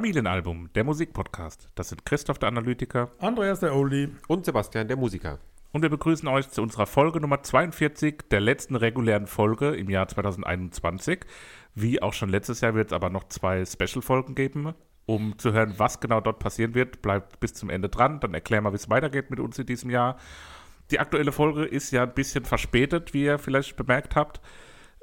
Familienalbum, der Musikpodcast. Das sind Christoph der Analytiker Andreas der Oldie. Und Sebastian, der Musiker. und wir begrüßen euch zu unserer Folge Nummer 42 der letzten regulären Folge im Jahr 2021. Wie auch schon letztes Jahr wird es aber noch zwei Special-Folgen geben. Um zu hören, was genau dort passieren wird, bleibt bis zum Ende dran. Dann erklären wir, wie es weitergeht mit uns in diesem Jahr. Die aktuelle Folge ist ja ein bisschen verspätet, wie ihr vielleicht bemerkt habt.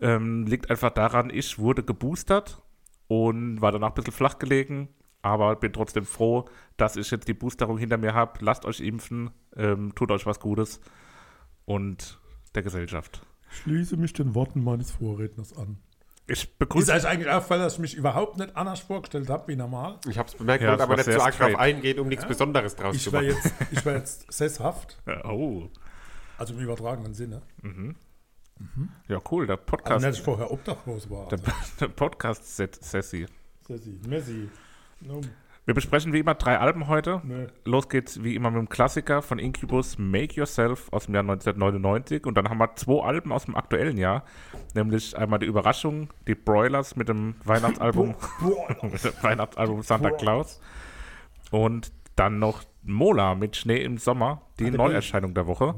Ähm, liegt einfach daran, ich wurde geboostert und war danach ein bisschen flach gelegen, aber bin trotzdem froh, dass ich jetzt die Boosterung hinter mir habe. Lasst euch impfen, ähm, tut euch was Gutes und der Gesellschaft. Schließe mich den Worten meines Vorredners an. Ich Ist begrüße euch eigentlich auffällig, dass ich mich überhaupt nicht anders vorgestellt habe wie normal? Ich habe es bemerkt, Ja, aber nicht so arg drauf eingehen, um nichts Besonderes draus Ich zu war machen. jetzt, ich war jetzt sesshaft, Oh, also im übertragenen Sinne. ja cool, der Also Podcast, nicht, dass ich vorher obdachlos war. der, Also, der Podcast Sessi. Sessi, Messi. No, Wir besprechen wie immer drei Alben heute. nee. Los geht's wie immer mit dem Klassiker von Incubus, Make Yourself aus dem Jahr 1999. Und dann haben wir zwei Alben aus dem aktuellen Jahr. Nämlich einmal die Überraschung, die Broilers mit dem Weihnachtsalbum, mit dem Weihnachtsalbum Santa. Claus. Und dann noch Mola mit Schnee im Sommer, die Neuerscheinung der Woche.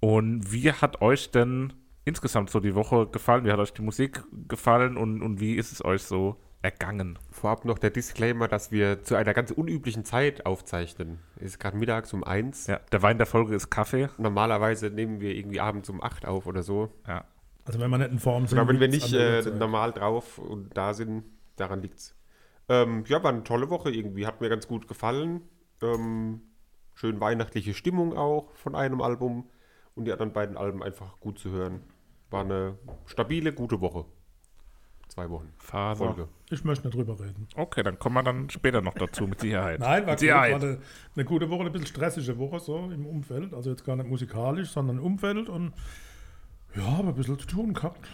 Und wie hat euch denn insgesamt so die Woche gefallen? Wie hat euch die Musik gefallen und, und wie ist es euch so ergangen? Vorab noch der Disclaimer, dass wir zu einer ganz unüblichen Zeit aufzeichnen. Es ist gerade mittags um eins. Ja, der Wein der Folge ist Kaffee. Normalerweise nehmen wir irgendwie abends um acht auf oder so. Ja, Also wenn wir nicht in Form sind. Oder wenn wir nicht äh, normal drauf und da sind, daran liegt's. Ähm, ja, war eine tolle Woche irgendwie. Hat mir ganz gut gefallen. Ähm, schön weihnachtliche Stimmung auch von einem Album. Und die anderen beiden Alben einfach gut zu hören. War eine stabile, gute Woche. Zwei Wochen. Phase. Folge. Ich möchte nicht drüber reden. Okay, dann kommen wir dann später noch dazu, mit Sicherheit. Nein, war, gut, war eine, eine gute Woche, eine bisschen stressige Woche so im Umfeld. Also jetzt gar nicht musikalisch, sondern im Umfeld und ja, aber ein bisschen zu tun gehabt.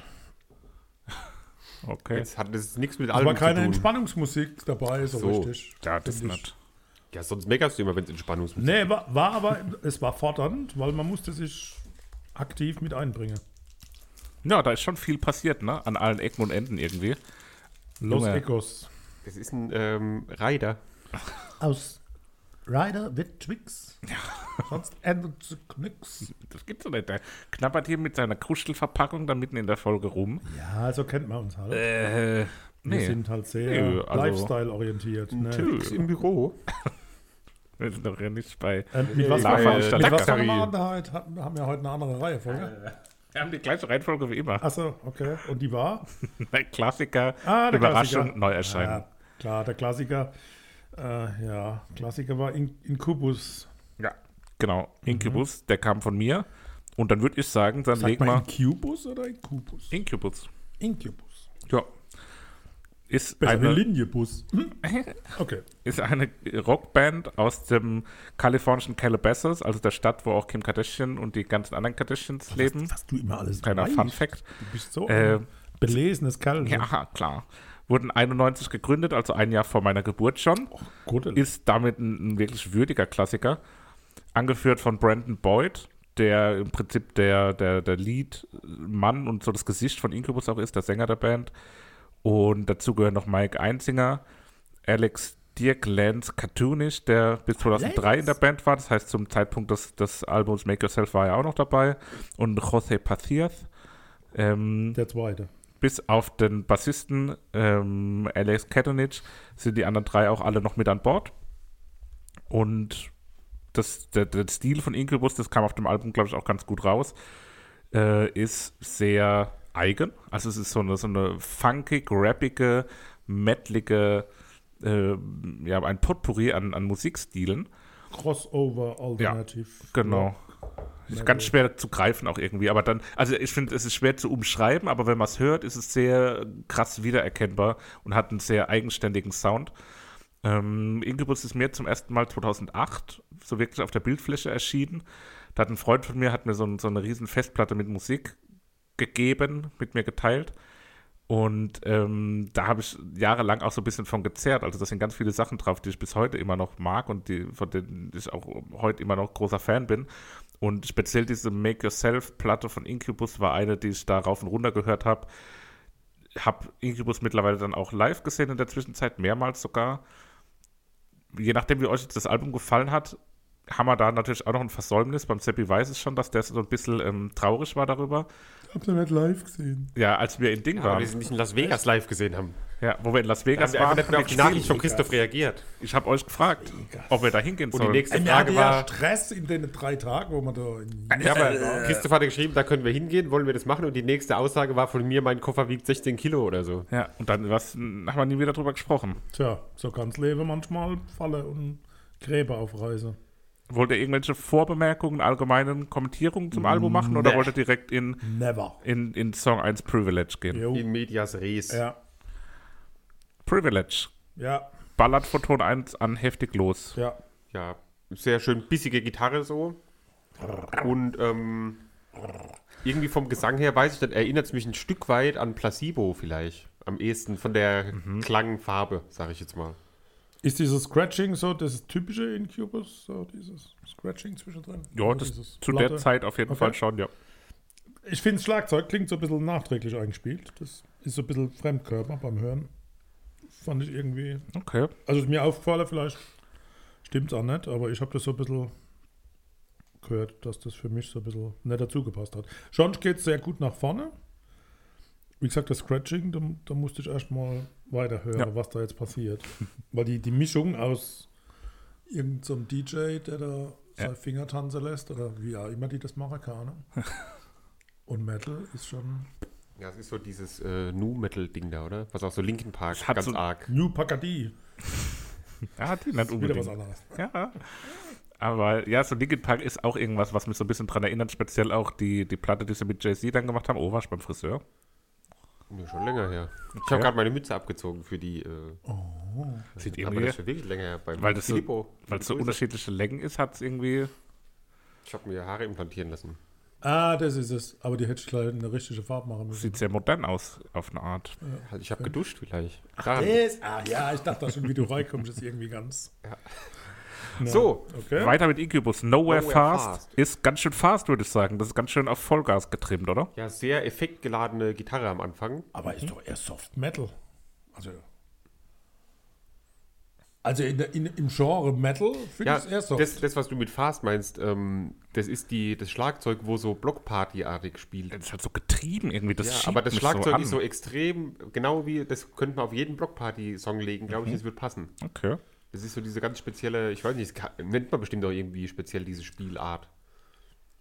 Okay. Jetzt hat es nichts mit keine zu tun. Entspannungsmusik dabei, so, So. richtig. Ja, das nicht. Ja, sonst meckerst du immer, wenn es Entspannungsmusik Nee, war, war aber, es war fordernd, weil man musste sich aktiv mit einbringen. Ja, da ist schon viel passiert, ne? An allen Ecken und Enden irgendwie. Los Junge. Ecos. Das ist ein ähm, Rider. Aus Ryder wird Twix. Sonst endet zu nix. Das gibt's doch nicht. Der knabbert hier mit seiner Kruschelverpackung da mitten in der Folge rum. Ja, so kennt man uns halt. Äh, Wir nee. sind halt sehr Nö, also- Lifestyle-orientiert. Ne? Twix im Büro. Wir sind doch ja nicht bei. Ähm, mit was, mit Stadtteil. was wir an heute? Hatten- Haben wir heute eine andere Reihefolge? Wir haben die gleiche Reihenfolge wie immer. Achso, okay. Und die war? Klassiker, Ah, der Überraschung, Klassiker. Neuerscheinung. Ja, klar, der Klassiker. Äh, ja, Klassiker war In Incubus. Ja, genau. Incubus, der kam von mir. Und dann würde ich sagen, dann Sagt legen man wir Incubus oder Incubus? Incubus. Incubus. Ja. Ist Besser eine, Linienbus. Hm? Okay. ist eine Rockband aus dem kalifornischen Calabasas, also der Stadt, wo auch Kim Kardashian und die ganzen anderen Kardashians leben. Was du immer alles Kleiner weißt. Fun Fact. Du bist so Äh, belesenes Kerl. Ja, klar. Wurden 91 gegründet, also ein Jahr vor meiner Geburt schon. Gut, Ist damit ein, ein wirklich würdiger Klassiker. Angeführt von Brandon Boyd, der im Prinzip der, der, der Lead-Mann und so das Gesicht von Incubus auch ist, der Sänger der Band. Und dazu gehören noch Mike Einzinger, Alex Dirk Lance Cartoonish, der bis 2003 in der Band war. Das heißt, zum Zeitpunkt des, des Albums Make Yourself war er auch noch dabei. Und José Pacias. Ähm, der zweite. bis auf den Bassisten ähm, Alex Katonich sind die anderen drei auch alle noch mit an Bord. Und das, der, der Stil von Incubus, das kam auf dem Album, glaube ich, auch ganz gut raus, äh, ist sehr eigen. Also es ist so eine, so eine funkig, rappige, metalige, äh, ja, ein Potpourri an, an Musikstilen. Crossover Alternative. Genau. Ist ganz schwer zu greifen auch irgendwie, aber dann, also ich finde, es ist schwer zu umschreiben, aber wenn man es hört, ist es sehr krass wiedererkennbar und hat einen sehr eigenständigen Sound. Ähm, Incubus ist mir zum ersten Mal 2008 so wirklich auf der Bildfläche erschienen. Da hat ein Freund von mir, hat mir so, ein, so eine riesen Festplatte mit Musik gegeben, mit mir geteilt. Und ähm, da habe ich jahrelang auch so ein bisschen von gezerrt. Also da sind ganz viele Sachen drauf, die ich bis heute immer noch mag und die, von denen ich auch heute immer noch großer Fan bin. Und speziell diese Make Yourself-Platte von Incubus war eine, die ich da rauf und runter gehört habe. habe Incubus mittlerweile dann auch live gesehen in der Zwischenzeit, mehrmals sogar. Je nachdem, wie euch das Album gefallen hat, haben wir da natürlich auch noch ein Versäumnis. Beim Seppi weiß es schon, dass der so ein bisschen ähm, traurig war darüber. Ich hab's ja nicht live gesehen. Ja, als wir in Ding Aber waren. wir sind nicht in Las Vegas live gesehen haben. Ja, wo wir in Las Da Vegas haben wir waren. nicht mehr haben auf die wir Nachricht von. Christoph reagiert. Ich habe euch gefragt, ob wir da hingehen Und die sollen. nächste Wir hatten Frage ja war, Stress in den drei Tagen, wo man da in ja, aber Christoph hatte geschrieben, da können wir hingehen, wollen wir das machen? Und die nächste Aussage war von mir, mein Koffer wiegt 16 Kilo oder so. Ja, und dann was, haben wir nie wieder drüber gesprochen. Tja, so kann's Leben manchmal Falle und Gräber aufreißen. Wollt ihr irgendwelche Vorbemerkungen, allgemeinen Kommentierungen zum Album machen oder Nee. wollt ihr direkt in, Never. in, in Song 1 Privilege gehen? Jo. In medias res. Ja, Privilege. ja, Ballert von Ton 1 an heftig los. ja. Ja, sehr schön bissige Gitarre so. Und ähm, irgendwie vom Gesang her, weiß ich nicht, erinnert es mich ein Stück weit an Placebo vielleicht. Am ehesten von der Klangfarbe, sage ich jetzt mal. Ist dieses Scratching so das typische in Cubus? So dieses Scratching zwischendrin? Ja, das zu der Platte? Zeit auf jeden Okay. Fall schon, ja. Ich finde, das Schlagzeug klingt so ein bisschen nachträglich eingespielt. Das ist so ein bisschen Fremdkörper beim Hören. Fand ich irgendwie. Okay. Also ist mir aufgefallen, vielleicht stimmt es auch nicht, aber ich habe das so ein bisschen gehört, dass das für mich so ein bisschen nicht dazu gepasst hat. Schon geht es sehr gut nach vorne. Wie gesagt, das Scratching, da, da musste ich erstmal weiterhören, Ja. was da jetzt passiert. Weil die, die Mischung aus irgendeinem so DJ, der da seine Finger tanzen lässt, oder wie auch immer die das machen, Ahnung. Und Metal ist schon Ja, es ist so dieses äh, Nu-Metal-Ding da, oder? Was auch so Linkin Park hat ganz so- arg. New Pagadi. Ja, die nicht Wieder unbedingt. was anderes. Ja. Aber ja, so Linkin Park ist auch irgendwas, was mich so ein bisschen dran erinnert, speziell auch die, die Platte, die sie mit Jay-Z dann gemacht haben. Oh, warst du beim Friseur? Ja, schon länger her. Ich Okay. habe gerade meine Mütze abgezogen für die. Äh, Sieht aber irgendwie, das ist schon wirklich länger her. Beim weil das so, weil es so unterschiedliche Längen ist, hat es irgendwie. Ich habe mir Haare implantieren lassen. Ah, das ist es. Aber die hätte ich gleich eine richtige Farbe machen müssen. Sieht sehr modern aus, auf eine Art. Halt, ich habe geduscht vielleicht. Daran. Das? Ah, ja, ich dachte schon, wie du reinkommst, ist irgendwie ganz. Ja. Ja. So, Okay. Weiter mit Incubus. Nowhere, Nowhere fast. Fast. Ist ganz schön fast, würde ich sagen. Das ist ganz schön auf Vollgas getrimmt, oder? ja, sehr effektgeladene Gitarre am Anfang. Aber ist doch eher Soft Metal. Also. Also in der, in, im Genre Metal finde Ja, ich es eher soft. das, das, was du mit Fast meinst, ähm, das ist die, das Schlagzeug, wo so Blockparty-artig spielt. Das ist halt so getrieben irgendwie. Das Ja, schiebt aber das mich Schlagzeug so an. ist so extrem, genau wie, das könnte man auf jeden Blockparty-Song legen, glaube ich, das wird passen. Okay. Das ist so diese ganz spezielle, ich weiß nicht, das kann- nennt man bestimmt auch irgendwie speziell diese Spielart.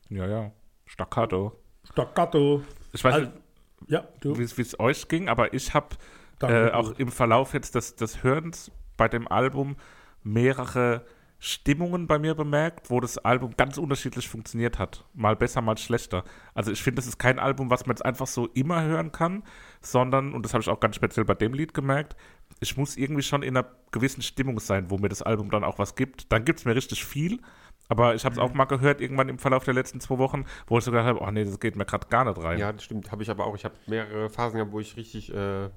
Ja, ja. Staccato. Staccato. Ich weiß Also, nicht, ja, wie es- es euch ging, aber ich habe äh, auch im Verlauf jetzt des, des Hörens bei dem Album mehrere Stimmungen bei mir bemerkt, wo das Album ganz unterschiedlich funktioniert hat. Mal besser, mal schlechter. Also ich finde, das ist kein Album, was man jetzt einfach so immer hören kann, sondern, und das habe ich auch ganz speziell bei dem Lied gemerkt, ich muss irgendwie schon in einer gewissen Stimmung sein, wo mir das Album dann auch was gibt. Dann gibt es mir richtig viel, aber ich habe es auch mal gehört, irgendwann im Verlauf der letzten zwei Wochen, wo ich so gedacht habe, oh nee, das geht mir gerade gar nicht rein. Ja, das stimmt, habe ich aber auch. Ich habe mehrere Phasen gehabt, wo ich richtig, äh,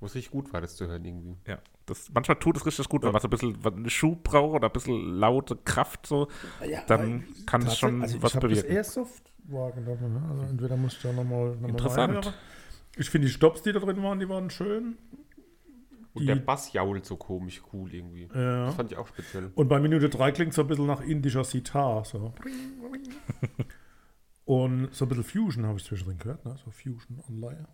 wo es richtig gut war, das zu hören irgendwie. Ja, das, manchmal tut es richtig gut, wenn man so ein bisschen einen Schub braucht oder ein bisschen laute Kraft so, Ja, dann kann es schon tatsächlich- was ich bewirken. eher soft wahrgenommen. Ne? Also entweder musst du da nochmal noch mal Interessant. reinhören. Ich finde die Stops, die da drin waren, die waren schön. Und Die- der Bass jault so komisch cool irgendwie. Ja. Das fand ich auch speziell. Und bei Minute 3 klingt so ein bisschen nach indischer Sitar. So. Und so ein bisschen Fusion habe ich zwischendrin gehört. Ne? So Fusion-Anleihe.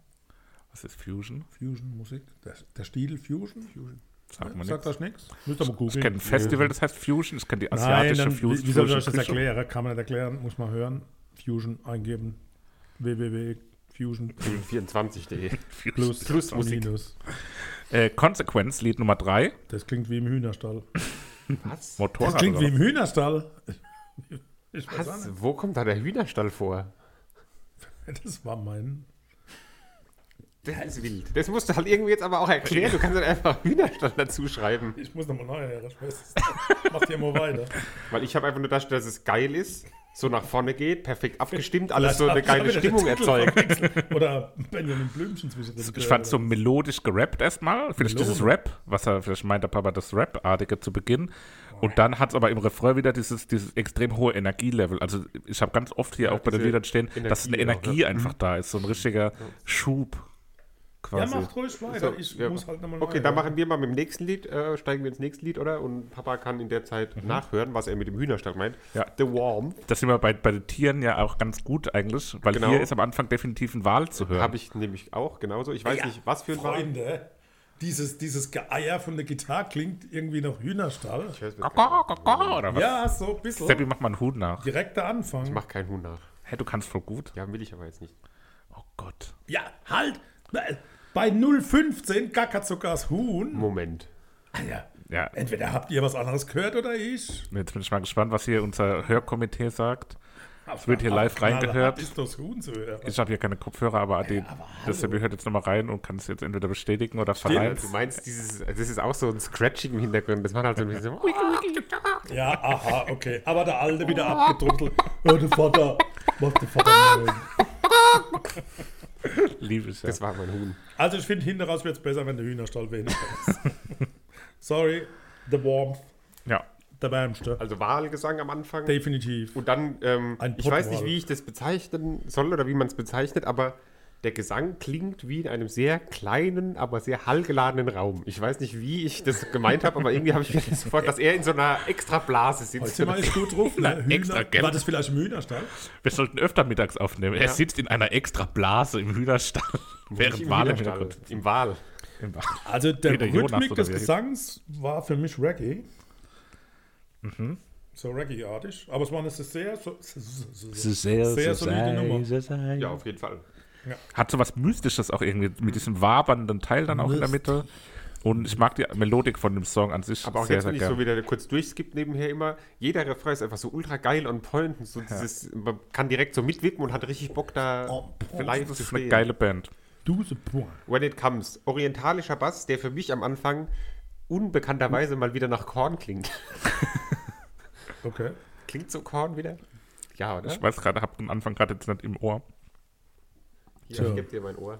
Was ist Fusion? Fusion-Musik. Der, der Stil Fusion. Fusion. Sagt man Sagt nichts. das nichts? Müsst ihr mal googeln. Ich kenne ein Festival, das heißt Fusion. Ich kenne die Nein, asiatische dann, Fusion. wie, wie soll ich euch das erklären? Kann man nicht erklären, muss man hören. Fusion eingeben. www.fusion Mhm. 24.de. plus, Plus Musik. minus. Äh, Consequence, Lied Nummer 3. Das klingt wie im Hühnerstall. Was? Motorrad. Das klingt oder wie im Hühnerstall. Ich weiß auch Was? Wo kommt da der Hühnerstall vor? Das war mein. Das ist wild. Das musst du halt irgendwie jetzt aber auch erklären. Du kannst dann einfach Hühnerstall dazu schreiben. Ich muss nochmal neu her. Ich weiß es. Macht ihr mal weiter. Weil ich habe einfach nur das, dass es geil ist, so nach vorne geht, perfekt abgestimmt, alles so eine geile ich Stimmung erzeugt. Oder Benjamin Blümchen zwischendrin. Ich fand so melodisch gerappt erstmal. Vielleicht Melodisch. dieses Rap, was er, vielleicht meint der Papa das Rap-artige zu Beginn. Und dann hat es aber im Refrain wieder dieses, dieses extrem hohe Energielevel. Also ich habe ganz oft hier Ja, auch bei den Liedern stehen, dass eine Energie ja. einfach da ist. So ein richtiger Schub. Ja, quasi. macht ruhig weiter. So, ich ja. muss halt nochmal Okay, dann machen wir mal mit dem nächsten Lied, äh, steigen wir ins nächste Lied, oder? Und Papa kann in der Zeit nachhören, was er mit dem Hühnerstall meint. Ja. The Warm Das sind wir bei, bei den Tieren ja auch ganz gut eigentlich, weil Genau. hier ist am Anfang definitiv ein Wal zu hören. habe ich nämlich auch genauso. Ich weiß Ja, nicht, was für ein Wal. Freunde, dieses, dieses Geeier von der Gitarre klingt irgendwie nach Hühnerstall. Ich, weiß, Kaka, kaka, oder was? Ja, so ein bisschen. Seppi, mach mal einen Huhn nach. Direkter ich Anfang. mache keinen Huhn nach. Hä, du kannst voll gut. Ja, will ich aber jetzt nicht. Oh Gott. Ja, halt! Bei 0,15 gackert sogar das Huhn. Moment. Ah, ja. Ja, Entweder habt ihr was anderes gehört oder ich. jetzt bin ich mal gespannt, was hier unser Hörkomitee sagt. Es wird hier live reingehört. ist das Huhn zu hören. Ich habe hier keine Kopfhörer, aber, die, aber das Seppi hört jetzt nochmal rein und kann es jetzt entweder bestätigen oder verneinen. Du meinst, dieses, das ist auch so ein Scratching im Hintergrund. Das macht halt so ein bisschen so. Ja, aha, okay. Aber der Alte wieder abgedrückt. Oh, der Vater. Macht der Vater nein. Liebe ich ja. Das war mein Huhn. Also ich finde, hinten raus wird es besser, wenn der Hühnerstall weniger ist. Sorry, the warmth, ja. der wärmste. Also Wahlgesang am Anfang. Definitiv. Und dann, ähm, ich weiß nicht, wie ich das bezeichnen soll oder wie man es bezeichnet, aber der Gesang klingt wie in einem sehr kleinen, aber sehr hallgeladenen Raum. Ich weiß nicht, wie ich das gemeint habe, aber irgendwie habe ich mir das vor, dass er in so einer extra Blase Heute sitzt. sind wir echt gut drauf. Ne? extra. War das vielleicht im Hühnerstall? Wir sollten öfter mittags aufnehmen. Er Ja. sitzt in einer extra Blase im Hühnerstall, während im Wale im Hühnerstall, Im Wal. Also der Jonas Rhythmik des er. Gesangs war für mich Reggae. Mhm. So Reggae-artig. Aber es war eine sehr, so, so, so, so, Sehr, sehr solide Nummer. Ja, auf jeden Fall. Hat so was Mystisches auch irgendwie mit diesem wabernden Teil dann auch in der Mitte. Und ich mag die Melodik von dem Song an sich Aber auch sehr, jetzt, sehr wenn ich so gerne. wieder kurz durchskipp nebenher immer, jeder Refrain ist einfach so ultra geil on point. und So dieses, man kann direkt so mitwippen und hat richtig Bock da On point. für live das zu ist eine geile Band. Du the point. When It Comes. Orientalischer Bass, der für mich am Anfang unbekannterweise mal wieder nach Korn klingt. Okay. Klingt so Korn wieder? Ja, oder? Ich weiß gerade, habe den Anfang gerade jetzt nicht im Ohr. Hier, So. ich gebe dir mein Ohr.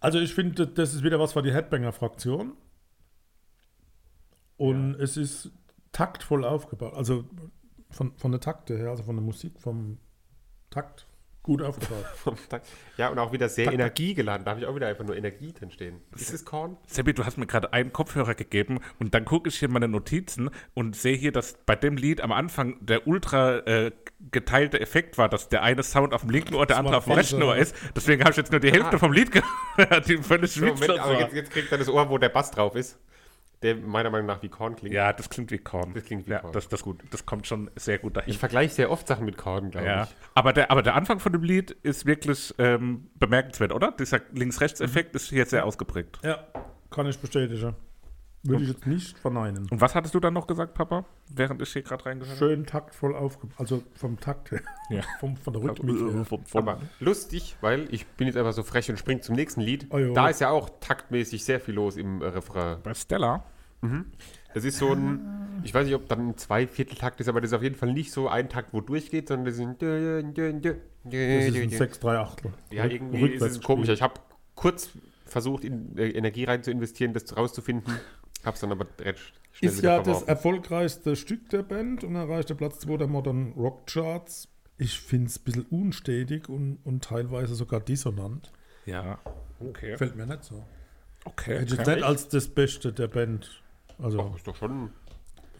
Also ich finde, das ist wieder was für die Headbanger-Fraktion. Und es ist taktvoll aufgebaut. Also von, von der Takte her, also von der Musik, vom Takt gut aufgebaut. Ja, und auch wieder sehr energiegeladen. Da habe ich auch wieder einfach nur Energie drin stehen. Ist es Korn? Seppi, du hast mir gerade einen Kopfhörer gegeben und dann gucke ich hier meine Notizen und sehe hier, dass bei dem Lied am Anfang der ultra äh, geteilte Effekt war, dass der eine Sound auf dem linken Ohr, der Das andere auf dem rechten Ohr ja. ist. Deswegen habe ich jetzt nur die Hälfte Ah. vom Lied gehört, die völlig So, Moment, aber war. jetzt, jetzt kriegt er das Ohr, wo der Bass drauf ist. Der meiner Meinung nach wie Korn klingt. Ja, das klingt wie Korn. Das klingt wie ja, Korn. Das, das, gut. das kommt schon sehr gut dahin. Ich vergleiche sehr oft Sachen mit Korn, glaube ja. ich. aber, der, aber der Anfang von dem Lied ist wirklich ähm, bemerkenswert, oder? Dieser Links-Rechts-Effekt ist hier sehr ausgeprägt. ja, kann ich bestätigen. Würde ich jetzt nicht verneinen. Und was hattest du dann noch gesagt, Papa? Während ich hier gerade reingehört habe? Schön taktvoll aufgebaut. Also vom Takt her. Ja. Vom, von der Rhythmik her. Von- von- Aber lustig, weil ich bin jetzt einfach so frech und spring zum nächsten Lied. Oh da ist ja auch taktmäßig sehr viel los im äh, Refrain. Bei Stella. Das ist so ein, ich weiß nicht, ob dann ein Zweivierteltakt ist, aber das ist auf jeden Fall nicht so ein Takt, wo durchgeht, sondern das sind. Das ist ein 6 3 Achtel. Ja, irgendwie ist es komisch. Ich habe kurz versucht, in äh, Energie rein zu investieren, das rauszufinden, hab's dann aber recht schnell Ist ja das verworfen. erfolgreichste Stück der Band und erreichte Platz 2 der Modern Rock Charts. Ich finde es ein bisschen unstetig und, und teilweise sogar dissonant. Ja. Okay. Fällt mir nicht so. Okay. Hätte ich nicht als das Beste der Band. Also, Ach, ist doch schon.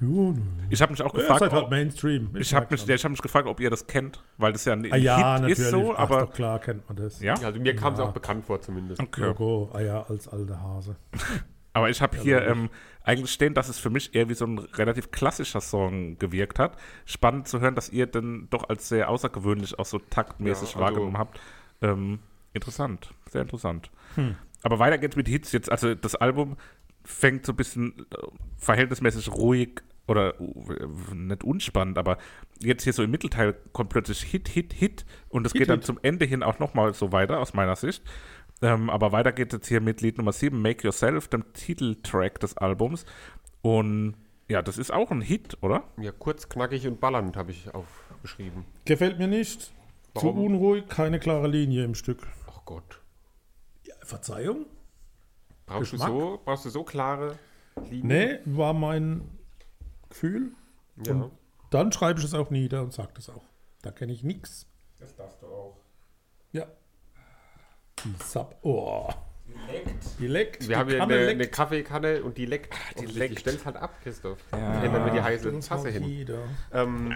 ja, ne. Ich habe mich auch gefragt, seid halt ob, Mainstream. ich habe mich, ja, ich hab mich gefragt, ob ihr das kennt, weil das ja ein ah, ja, Hit natürlich. ist so, Ach, aber doch klar kennt man das. ja. Also mir kam es Ja. auch bekannt vor zumindest. Okay. Logo, ah ja, als alter Hase. Aber ich habe hier ähm, eigentlich stehen, dass es für mich eher wie so ein relativ klassischer Song gewirkt hat. Spannend zu hören, dass ihr den doch als sehr außergewöhnlich auch so taktmäßig Ja, also- wahrgenommen habt. Ähm, interessant, sehr interessant. Hm. Aber weiter geht's mit Hits jetzt. Also das Album fängt so ein bisschen äh, verhältnismäßig ruhig oder äh, nicht unspannend, aber jetzt hier so im Mittelteil kommt plötzlich Hit, Hit, Hit und es geht dann Hit. zum Ende hin auch nochmal so weiter, aus meiner Sicht. Ähm, aber weiter geht es jetzt hier mit Lied Nummer 7, Make Yourself, dem Titeltrack des Albums. Und ja, das ist auch ein Hit, oder? Ja, kurz, knackig und ballernd habe ich aufgeschrieben. Gefällt mir nicht. Zu Warum? unruhig, keine klare Linie im Stück. Ach Gott. Ja, Verzeihung? Brauchst du, so, brauchst du so klare Linien? Nee, war mein Gefühl. Ja. Und dann schreibe ich es auch nieder und sage das auch. Da kenne ich nichts. Das darfst du auch. Die Sub. Oh. Die leckt. Wir haben hier Kanne eine, eine Kaffeekanne und die leckt. die und leckt. Die stellt halt ab, Christoph. Ja. Ändern wir die heiße Das Tasse hin. Ähm,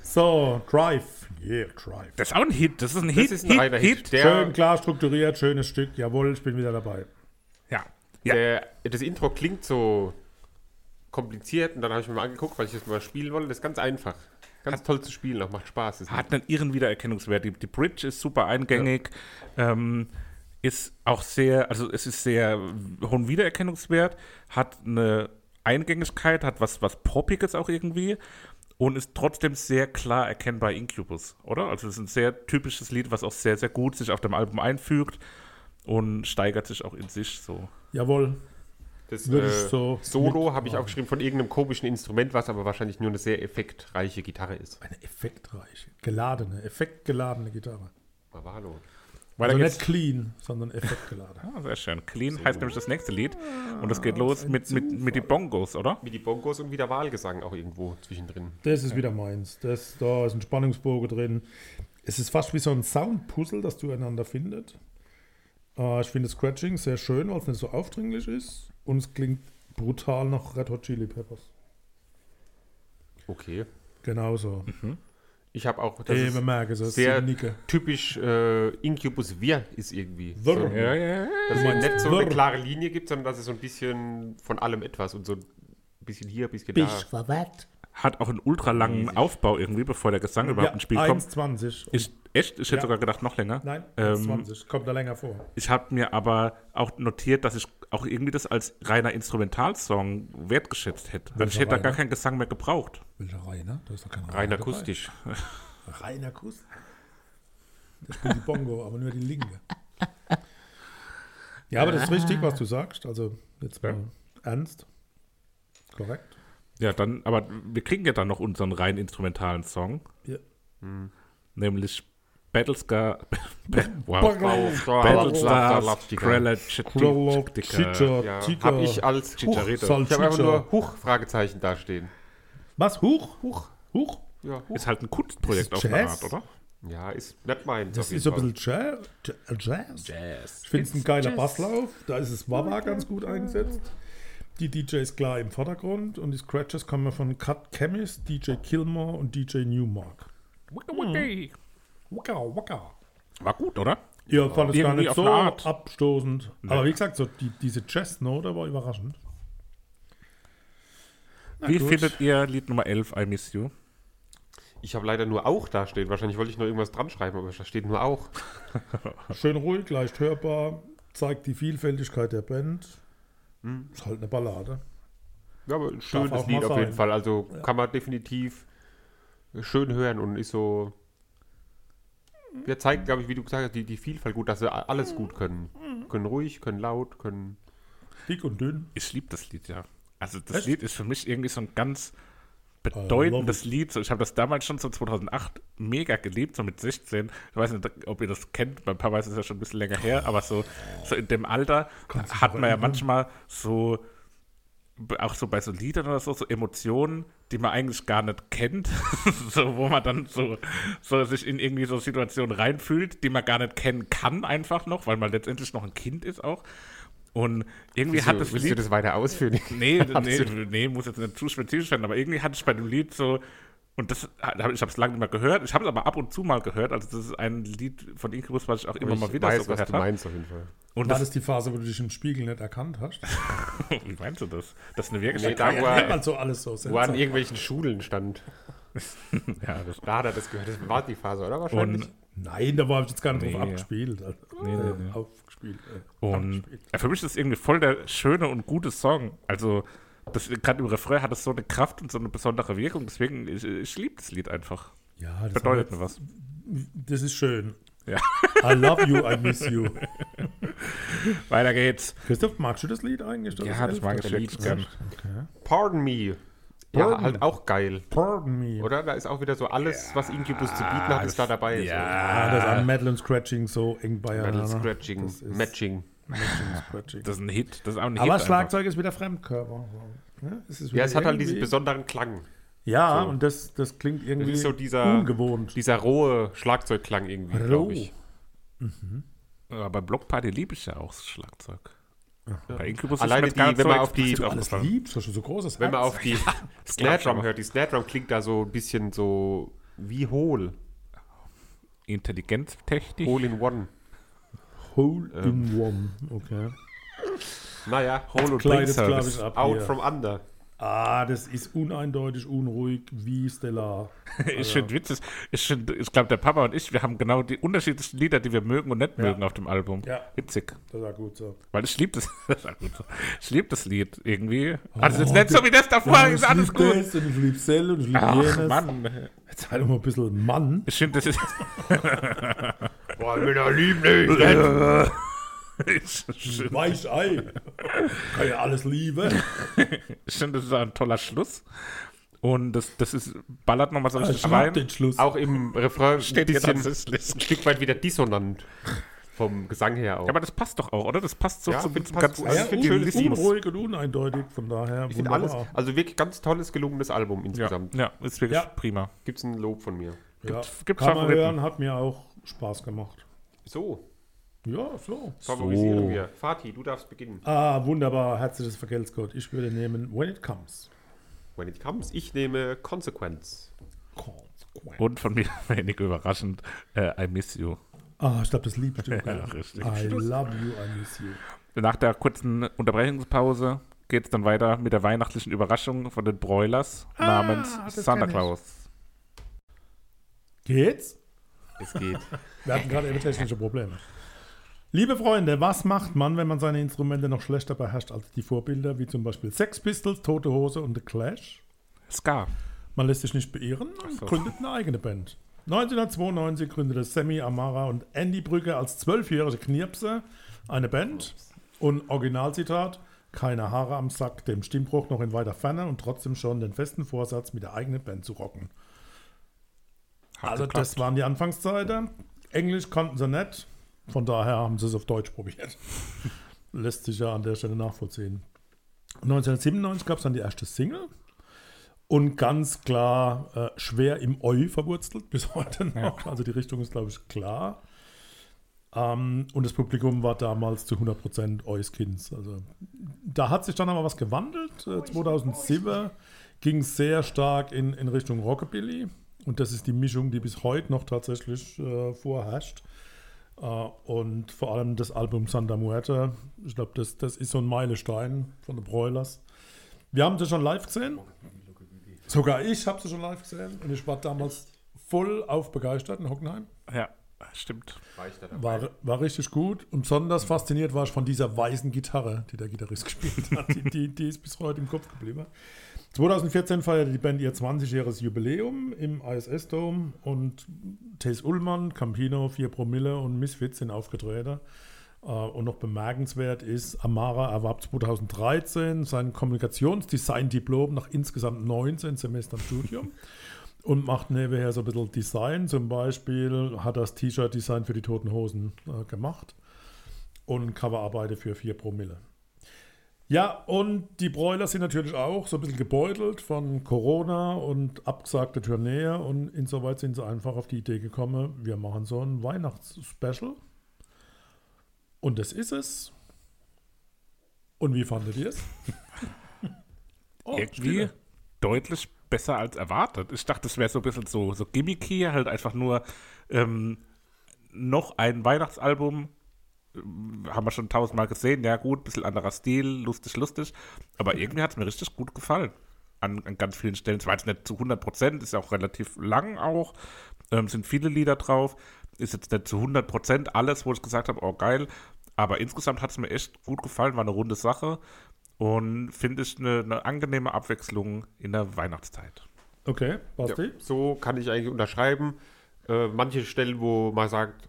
So, Drive. Yeah, Drive. Das ist auch ein Hit. Das ist ein Hit. ist ein reiner Hit. Der- Schön klar strukturiert, schönes Stück. Jawohl, ich bin wieder dabei. Ja. Ja. der, das Intro klingt so kompliziert und dann habe ich mir mal angeguckt, weil ich das mal spielen wollte. Das ist ganz einfach. Ganz toll zu spielen, auch macht Spaß. Hat einen irren Wiedererkennungswert. Die, die Bridge ist super eingängig. Ähm, ist auch sehr, also es ist sehr hohen Wiedererkennungswert, hat eine Eingängigkeit, hat was, was Poppiges auch irgendwie und ist trotzdem sehr klar erkennbar Incubus, oder? Also es ist ein sehr typisches Lied, was auch sehr, sehr gut sich auf dem Album einfügt und steigert sich auch in sich so. Jawohl. Das äh, so Solo mit- habe ich auch geschrieben von irgendeinem komischen Instrument, was aber wahrscheinlich nur eine sehr effektreiche Gitarre ist. Eine effektreiche, geladene, effektgeladene Gitarre. Aber hallo. Weiter Also nicht clean, sondern effektgeladen. Ah, sehr schön. Clean heißt nämlich das nächste Lied und es geht los mit, mit, mit die Bongos, oder? Wie die Bongos und wieder Wahlgesang auch irgendwo zwischendrin. Das ist wieder meins. Das, da ist ein Spannungsbogen drin. Es ist fast wie so ein Soundpuzzle, das zueinander findet. Äh, ich finde Scratching sehr schön, weil es nicht so aufdringlich ist. Und es klingt brutal nach Red Hot Chili Peppers. Okay. Genauso. Ich habe auch, das wir merken es. sehr Nicke. typisch äh, Incubus Wir ist irgendwie. So, Ja, ja, ja. dass es meinst nicht so wirr. eine klare Linie gibt, sondern dass es so ein bisschen von allem etwas und so ein bisschen hier, ein bisschen da. verwehrt. Hat auch einen ultralangen Aufbau irgendwie, bevor der Gesang überhaupt ins Spiel kommt. 1,20. Ich, echt? Ich hätte Ja. sogar gedacht, noch länger. Nein, Ähm, 1,20. Kommt da länger vor. Ich habe mir aber auch notiert, dass ich auch irgendwie das als reiner Instrumentalsong wertgeschätzt hätte. Also ich Welcher hätte da gar keinen Gesang mehr gebraucht. Welcher reiner? Da ist doch kein Rein akustisch. Reiner Kuss. Das spielt die Bongo, aber nur die linke. Ja, aber das ist richtig, was du sagst. Also jetzt mal ernst. Korrekt. Ja, dann, aber wir kriegen ja dann noch unseren rein instrumentalen Song, Ja. nämlich Battlestar. wow. Battlestar habe ich als Chicharito. Ich habe einfach nur Huch Fragezeichen dastehen. Was? Huch? Huch. Huch? Ja, Huch. Ist halt ein Kunstprojekt auf ist Jazz? Art, oder? Ja, ist nicht meins. Das ist ein bisschen Jazz. Jazz. Jazz. Ich finde es ein geiler Basslauf. Da ist es Wawa ganz gut eingesetzt. Die DJs klar im Vordergrund und die Scratches kommen von Cut Chemist, DJ Kilmore und DJ Newmark. Waka, waka. War gut, oder? Ja, fand es gar nicht so abstoßend. Nee. Aber wie gesagt, so die, diese Jazz-Note war überraschend. Na Wie gut. findet ihr Lied Nummer 11, I Miss You? Ich habe leider nur auch dastehen. Wahrscheinlich wollte ich noch irgendwas dran schreiben, aber da steht nur auch. Schön ruhig, leicht hörbar, zeigt die Vielfältigkeit der Band. Hm. Ist halt eine Ballade. Ja, aber ein schönes Lied auf jeden. Fall. Also kann man definitiv schön hören und ist so. Wir zeigen, glaube ich, wie du gesagt hast, die, die Vielfalt gut, dass sie a- alles gut können. Können ruhig, können laut, können. Dick und dünn. Ich liebe das Lied, ja. Also das Echt? Lied ist für mich irgendwie so ein ganz I love bedeutendes Lied. So, ich habe das damals schon so 2008 mega geliebt, so mit 16. Ich weiß nicht, ob ihr das kennt, bei Papa ist es ja schon ein bisschen länger her, aber so, so in dem Alter hat man ja manchmal so, auch so bei so Liedern oder so, so Emotionen, die man eigentlich gar nicht kennt, so, wo man dann so, so sich in irgendwie so Situationen reinfühlt, die man gar nicht kennen kann einfach noch, weil man letztendlich noch ein Kind ist auch. Und irgendwie Willst, hat du, das willst du Lied das weiter ausführen? Nee, nee, nee, muss jetzt nicht zu spezifisch werden, aber irgendwie hatte ich bei dem Lied so, und das, ich habe es lange nicht mehr gehört, ich habe es aber ab und zu mal gehört, also das ist ein Lied von Incubus, was ich auch immer ich mal wieder weiß, so was gehört du habe. meinst auf jeden Fall. Und War das, das die Phase, wo du dich im Spiegel nicht erkannt hast? wie meinst du das? Das ist eine wirklich Nee, da wo er, also alles so wo an irgendwelchen Schulen stand. ja, das, Da hat er das gehört. Das war die Phase, oder? Wahrscheinlich. und, Nein, da war ich jetzt gar nicht drauf Nee. abgespielt. Also, Nee, nee, nee. Aufgespielt. Äh, und abgespielt. ja, für mich ist das irgendwie voll der schöne und gute Song. Also, das gerade im Refrain hat es so eine Kraft und so eine besondere Wirkung, deswegen, ich, ich liebe das Lied einfach. Ja, das, Bedeutet mir was. das ist schön. Ja. I love you, I miss you. Weiter geht's. Christoph, magst du das Lied eigentlich? Ja, das mag ich wirklich gern. Okay. Pardon Me. Ja, Pardon. halt auch geil. Pardon me. Oder? Da ist auch wieder so alles, was Incubus zu bieten hat, ist da dabei. Ah, das an Metal und Scratching so eng So. beieinander. Metal Scratching, Das Matching. Matching Scratching. Das ist ein Hit. Das ist auch ein Hit. Aber einfach. Schlagzeug ist wieder Fremdkörper. Ja, es, Ja, es hat halt diesen besonderen Klang. Ja, so. und das, das klingt irgendwie ist so dieser- ungewohnt. Dieser rohe Schlagzeugklang irgendwie, glaube ich. Aber bei Block Party liebe ich ja auch das Schlagzeug. Bei Incubus Alleine die, wenn man auf die- Du alles liebst, du so großes Wenn man auf die Snare Drum aber. hört, die Snare Drum klingt da so ein bisschen so wie hohl. Intelligenztechnisch. Hole in One. Hole in One. Okay. Naja, Hole und ich, ab Out hier. from Under. Ah, das ist uneindeutig unruhig wie Stellar. Ich finde witzig. Ich, find- ich glaube, der Papa und ich, wir haben genau die unterschiedlichen Lieder, die wir mögen und nicht Ja. mögen auf dem Album. Ja. Witzig. Das war gut so. Weil ich liebe das. das ist gut so. ich liebe das Lied irgendwie. Also es ist nicht so wie das davor, Ja, ist alles gut. das und ich liebe Cell und ich liebe Ach jenes. Mann. Jetzt halt mal ein bisschen Mann. Ich finde, das ist. Boah, Männer lieben nicht. ich Weichei. Kann ja alles lieben. finde, das ist ein toller Schluss. Und das, das ist, ballert nochmal so richtig Ich mag rein. den Schluss. Auch im Refrain Steht ein, hier bisschen, tatsächlich. ein Stück weit wieder dissonant. Vom Gesang her auch. Ja, aber das passt doch auch, oder? Das passt so Ja, zum, gut. Ah ja, ich schönes unruhig und uneindeutig, von daher ich finde alles, also wirklich ganz tolles, gelungenes Album Ja, insgesamt. ja, ist wirklich Ja. prima. Gibt's ein Lob von mir. Ja. gibt's Kann man hören, hat mir auch Spaß gemacht. So, Ja, so. favorisieren wir. Fatih, du darfst beginnen. Ah, wunderbar. Herzliches Vergeltungscode. Ich würde nehmen When It Comes. When it comes, ich nehme Consequence. Consequent. Und von mir wenig überraschend, äh, I Miss You. Ah, ich glaube, das liebst du. Ja, richtig. I love you, I miss you. Nach der kurzen Unterbrechungspause geht es dann weiter mit der weihnachtlichen Überraschung von den Broilers namens das Santa. Claus. Geht's? Es geht. Wir hatten gerade eben technische Probleme. Liebe Freunde, was macht man, wenn man seine Instrumente noch schlechter beherrscht als die Vorbilder, wie zum Beispiel Sex Pistols, Tote Hose und The Clash? Ska. Man lässt sich nicht beirren und so. gründet eine eigene Band. 1992 gründete Sammy Amara und Andy Brügge als zwölfjährige Knirpse eine Band. Und Originalzitat: Keine Haare am Sack, dem Stimmbruch noch in weiter Ferne und trotzdem schon den festen Vorsatz, mit der eigenen Band zu rocken. Hat Also, geklappt. das waren die Anfangszeiten. Englisch konnten sie nicht. Von daher haben sie es auf Deutsch probiert. Lässt sich ja an der Stelle nachvollziehen. 1997 gab es dann die erste Single. Und ganz klar äh, schwer im Eu verwurzelt bis heute noch. Also die Richtung ist, glaube ich, klar. Ähm, und das Publikum war damals zu 100% Eu-Skins. Also da hat sich dann aber was gewandelt. Äh, 2007 ging es sehr stark in, in Richtung Rockabilly. Und das ist die Mischung, die bis heute noch tatsächlich äh, vorherrscht. Äh, und vor allem das Album Santa Muerte. Ich glaube, das, das ist so ein Meilenstein von den Broilers. Wir haben sie schon live gesehen. Sogar ich habe sie schon live gesehen. Und ich war damals voll auf begeistert in Hockenheim. Ja, stimmt. War war richtig gut. Und besonders fasziniert war ich von dieser weißen Gitarre, die der Gitarrist gespielt hat. Die, die, die ist bis heute im Kopf geblieben. 2014 feierte die Band ihr 20-jähriges Jubiläum im ISS Dome und Taze Ullmann, Campino, 4 Promille und Misfits sind aufgetreten. Äh, Und noch bemerkenswert ist, Amara erwarb 2013 sein Kommunikationsdesign-Diplom nach insgesamt 19 Semestern Studium und macht nebenher so ein bisschen Design. Zum Beispiel hat das T-Shirt-Design für die Toten Hosen äh, gemacht und Coverarbeiten für 4 Promille. Ja, und die Broilers sind natürlich auch so ein bisschen gebeutelt von Corona und abgesagte Tournee und insoweit sind sie einfach auf die Idee gekommen, wir machen so ein Weihnachtsspecial. Und das ist es. Und wie fandet ihr es? Oh, Irgendwie Stille. deutlich besser als erwartet. Ich dachte, es wäre so ein bisschen so, so gimmicky, halt einfach nur ähm, noch ein Weihnachtsalbum. Haben wir schon tausendmal gesehen. Ja, gut, bisschen anderer Stil, lustig, lustig. Aber irgendwie hat es mir richtig gut gefallen. An, an ganz vielen Stellen. Es war jetzt nicht zu 100 Prozent, ist ja auch relativ lang auch. Ähm, sind viele Lieder drauf. Ist jetzt nicht zu 100 Prozent alles, wo ich gesagt habe, oh geil. Aber insgesamt hat es mir echt gut gefallen, war eine runde Sache. Und finde ich eine, eine angenehme Abwechslung in der Weihnachtszeit. Okay, Ja, Basti? so kann ich eigentlich unterschreiben. Äh, manche Stellen, wo man sagt,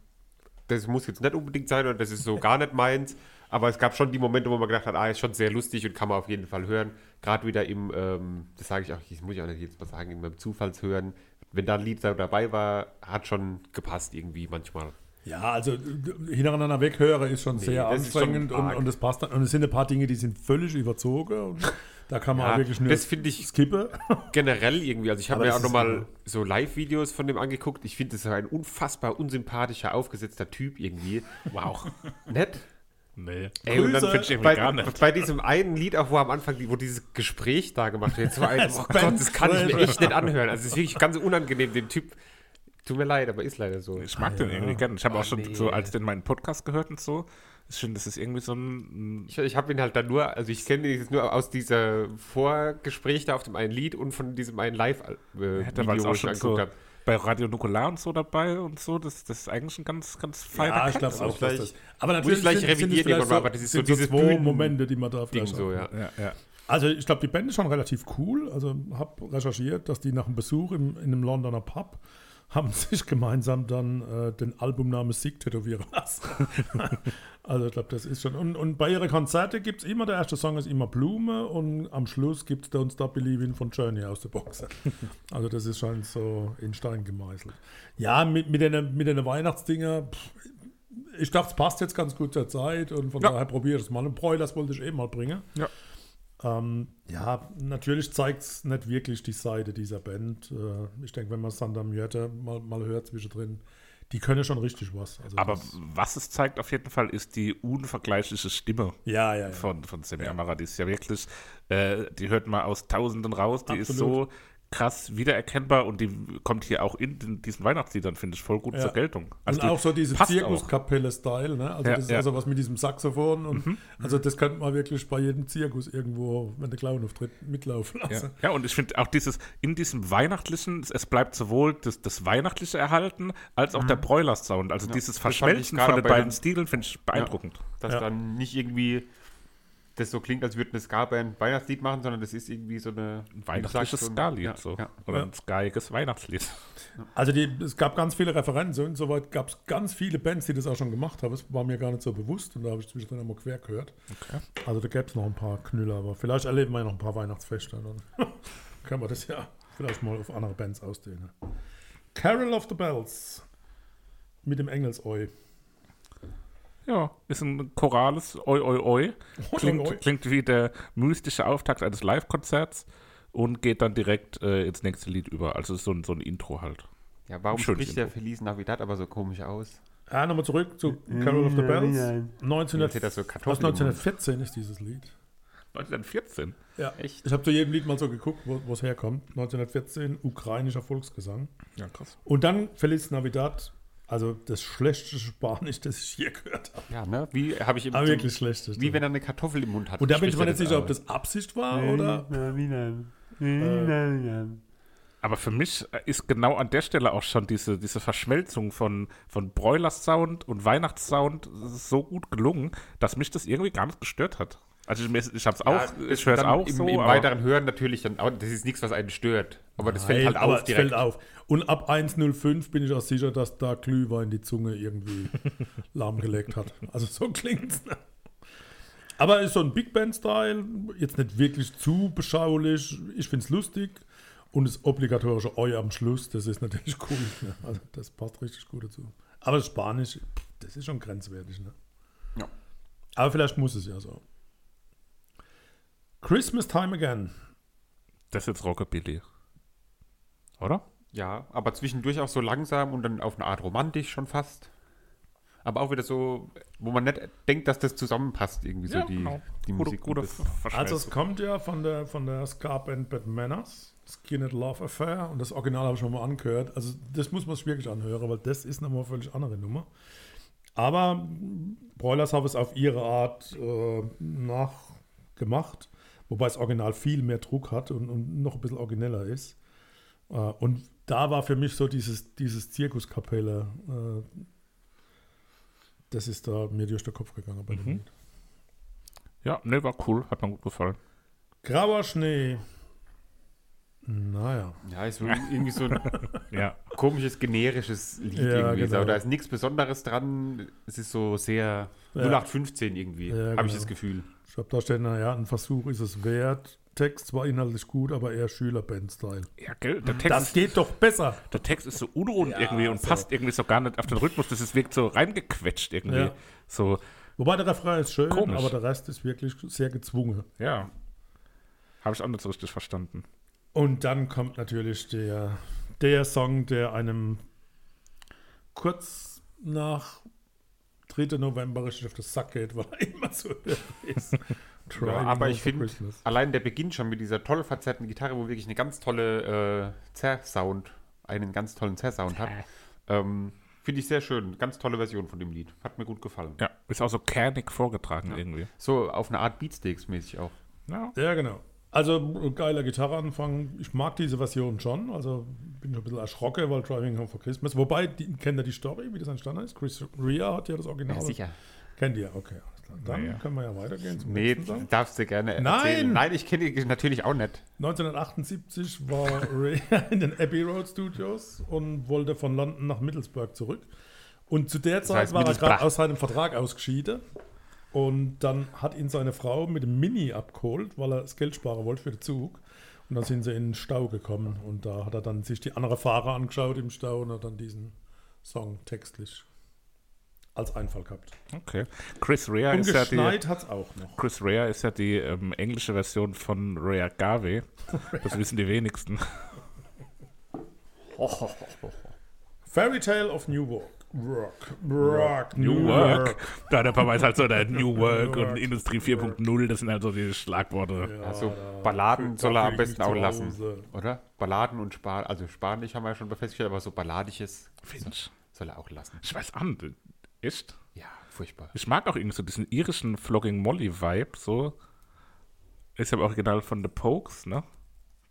das muss jetzt nicht unbedingt sein oder das ist so gar nicht meins. Aber es gab schon die Momente, wo man gedacht hat, ah, ist schon sehr lustig und kann man auf jeden Fall hören. Gerade wieder im, ähm, das sage ich auch, das muss ich auch nicht jetzt mal sagen, in meinem Zufallshören. Wenn da ein Lied da dabei war, hat schon gepasst irgendwie manchmal. Ja, also d- hintereinander weghören ist schon sehr das ist schon anstrengend und, und das passt dann. Und es sind ein paar Dinge, die sind völlig überzogen. Da kann man Ja, auch wirklich nur das finde ich skippen. generell irgendwie. Also ich habe mir auch nochmal so Live-Videos von dem angeguckt. Ich finde, das ist ein unfassbar unsympathischer, aufgesetzter Typ irgendwie. Wow. Nett. Nee. Ey, und dann ich irgendwie bei, gar nicht. bei diesem einen Lied auch, wo am Anfang, wo dieses Gespräch da gemacht wird, so ein, oh Gott, das kann ich mir echt nicht anhören. Also es ist wirklich ganz unangenehm, dem Typ. Tut mir leid, aber ist leider so. Ich mag Ah, den ja. irgendwie gerne. Ich habe Oh, auch schon nee. so, als ich den meinen Podcast gehört und so, ich finde, das ist irgendwie so ein. Ich, ich habe ihn halt dann nur, also ich kenne ihn jetzt nur aus dieser Vorgespräch da auf dem einen Lied und von diesem einen Ja, da Live-Video, war es wo auch ich schon so angeguckt habe. bei Radio Nukular und so dabei und so. Das, das ist eigentlich ein ganz, ganz feiner Ja, ich glaube so. auch, dass vielleicht- das. Aber muss ich natürlich sind, sind es revidieren vielleicht irgendwann mal, aber das ist so sind dieses zwei Momente, die man da Ding vielleicht so, hat. ja. Ja, ja. Also ich glaube, die Band ist schon relativ cool. Also habe recherchiert, dass die nach einem Besuch im, in einem Londoner Pub haben sich gemeinsam dann äh, den Albumnamen Sieg tätowieren lassen. also ich glaube, das ist schon. Und, und bei ihren Konzerten gibt es immer, der erste Song ist immer Blume und am Schluss gibt es Don't Stop Believing von Journey aus der Box. also das ist schon so in Stein gemeißelt. Ja, mit, mit den, mit den Weihnachtsdinger, pff, ich dachte, es passt jetzt ganz gut zur Zeit und von Ja. daher probiere ich es mal. Und Broilers wollte ich eh mal bringen. Ja. Ähm, ja, natürlich zeigt es nicht wirklich die Seite dieser Band. Äh, ich denke, wenn man Sander Mjöte mal, mal hört zwischendrin, die können schon richtig was. Also Aber was es zeigt auf jeden Fall, ist die unvergleichliche Stimme ja, ja, ja. von, von Semi Amara. Die ist ja wirklich, äh, die hört man aus Tausenden raus. Die ist Absolut. so krass wiedererkennbar und die kommt hier auch in den, diesen Weihnachtsliedern, finde ich, voll gut Ja. zur Geltung. und Also die auch so diese Zirkuskapelle-Style, ne? Also Ja, das ist ja. Mhm. also was mit diesem Saxophon und also das könnte man wirklich bei jedem Zirkus irgendwo, wenn der Clown auftritt, mitlaufen lassen. ja, und ich finde auch dieses, in diesem Weihnachtlichen, es- bleibt sowohl das, das Weihnachtliche erhalten, als auch der Broilers-Sound. Also dieses Verschmelzen von den bei beiden Stilen finde ich beeindruckend. Dass Ja. dann nicht irgendwie das so klingt, als würde eine Ska-Band Weihnachtslied machen, sondern das ist irgendwie so eine Ein weihnachtliches Ska-Lied. Ja, so. ja. Oder Ja. ein skaiges Weihnachtslied. Also die, es gab ganz viele Referenzen und soweit gab es ganz viele Bands, die das auch schon gemacht haben. Das war mir gar nicht so bewusst und da habe ich zwischendrin einmal quer gehört. Okay. Also da gäbe es noch ein paar Knüller, aber vielleicht erleben wir ja noch ein paar Weihnachtsfeste. Dann können wir das ja vielleicht mal auf andere Bands ausdehnen. Carol of the Bells mit dem Engelsoi. Ja, ist ein chorales Oi Oi Oi. Klingt, Oi, klingt wie der mystische Auftakt eines Live-Konzerts und geht dann direkt äh, ins nächste Lied über. Also ist so ein, so ein Intro halt. Ja, warum Schönes spricht der Intro. Feliz Navidad aber so komisch aus? Ja, nochmal zurück zu Carol of the Bells. 1900, Jetzt hätte er so aus Kartoffeln im Mund. 1914 ist dieses Lied. 1914. Ja. Echt? Ich habe zu jedem Lied mal so geguckt, wo wo es herkommt. 1914, ukrainischer Volksgesang. Ja, krass. Und dann Feliz Navidad, also das schlechteste Spanisch, das ich je gehört habe. Ja, ne? Wie habe ich im Aber wirklich schlecht. Wie wenn er eine Kartoffel im Mund hat. Und da bin ich mir nicht sicher, ob das Absicht war oder. Aber für mich ist genau an der Stelle auch schon diese, diese Verschmelzung von, von Broilers-Sound und Weihnachtssound so gut gelungen, dass mich das irgendwie gar nicht gestört hat. Also ich, ich habe es auch, Ja, ich höre es auch im, so. Im weiteren Hören natürlich dann auch, das ist nichts, was einen stört. Aber das fällt halt auf es direkt. fällt auf. Und ab 1,05 bin ich auch sicher, dass da Glühwein die Zunge irgendwie lahmgelegt hat. Also so klingt's. Aber ist so ein Big Band-Style, jetzt nicht wirklich zu beschaulich. Ich finde es lustig. Und das obligatorische Eu am Schluss, das ist natürlich cool. Ne? Also das passt richtig gut dazu. Aber das Spanisch, das ist schon grenzwertig. Ne? Ja. Aber vielleicht muss es ja so. Christmas Time Again. Das ist jetzt Rockabilly. Oder? Ja, aber zwischendurch auch so langsam und dann auf eine Art romantisch schon fast. Aber auch wieder so, wo man nicht denkt, dass das zusammenpasst, irgendwie so die, die Gute, Musik. gute. Also es kommt ja von der, von der Ska-Band Bad Manners, Skin Love Affair und das Original habe ich schon mal angehört. Also das muss man sich wirklich anhören, weil das ist nochmal eine völlig andere Nummer. Aber Broilers haben es auf ihre Art äh, nachgemacht, wobei das Original viel mehr Druck hat und, und noch ein bisschen origineller ist. Äh, und da war für mich so dieses, dieses Zirkuskapelle, äh, das ist da mir durch den Kopf gegangen bei dem Mhm. Lied. ja, ne, war cool, hat mir gut gefallen. Grauer Schnee. Naja. Ja, ist irgendwie so ein Ja, komisches, generisches Lied Ja, irgendwie. genau. Da ist nichts Besonderes dran. Es ist so sehr Ja. 0815 irgendwie, Ja, habe ich genau. das Gefühl. Ich habe da stehen, naja, ein Versuch ist es wert. Text war inhaltlich gut, aber eher Schülerband-Style. Ja, gell? Der Text, Das geht doch besser. der Text ist so unrund Ja, irgendwie und so. passt irgendwie so gar nicht auf den Rhythmus. Das ist, wirkt so reingequetscht irgendwie. Ja. So, Wobei der Refrain ist schön, Komisch. aber der Rest ist wirklich sehr gezwungen. ja. Habe ich auch nicht so richtig verstanden. Und dann kommt natürlich der, der Song, der einem kurz nach 3. November richtig auf den Sack geht, weil er immer so ist. Driving aber ich finde, allein der Beginn schon mit dieser toll verzerrten Gitarre, wo wirklich eine ganz tolle äh, Zerr-Sound, einen ganz tollen Zerr-Sound hat, ähm, finde ich sehr schön. Ganz tolle Version von dem Lied. Hat mir gut gefallen. Ja, ist auch so kernig vorgetragen irgendwie. So auf eine Art Beatsteaks-mäßig auch. Ja. Ja, genau. Also geiler Gitarreanfang. Ich mag diese Version schon. Also bin ein bisschen erschrocken, weil Driving Home for Christmas. Wobei, die, kennt ihr die Story, wie das entstanden ist? Chris Rea hat ja das Original. Kennt ihr? Okay. Dann Ja, ja. können wir ja weitergehen zum Nee, nächsten Song. darfst du gerne Nein! erzählen. Nein, ich kenne die natürlich auch nicht. 1978 war Ray in den Abbey Road Studios und wollte von London nach Middlesbrough zurück. Und zu der Zeit heißt war er gerade aus seinem Vertrag ausgeschieden. Und dann hat ihn seine Frau mit dem Mini abgeholt, weil er das Geld sparen wollte für den Zug. Und dann sind sie in den Stau gekommen. Und da hat er dann sich die anderen Fahrer angeschaut im Stau und hat dann diesen Song textlich als Einfall gehabt. Okay. Chris Rea ist ja die. geschneit hat es auch noch. Chris Rea ist ja die ähm, englische Version von Rea Garvey. Das wissen die wenigsten. Fairy Tale of New York. Rock. Rock. New Work. Da der Papa ist halt so der New Work New und. Industrie 4.0, das sind halt so die Schlagworte. Ja, Also Balladen soll er am ich besten auch lassen. Oder? Balladen und Spar, also spanisch haben wir ja schon festgestellt, aber so balladiges Finch. soll er auch lassen. Ich weiß an, echt? Ja, furchtbar. Ich mag auch irgendwie so diesen irischen Flogging Molly-Vibe, so. Ist ja im Original von The Pokes, ne?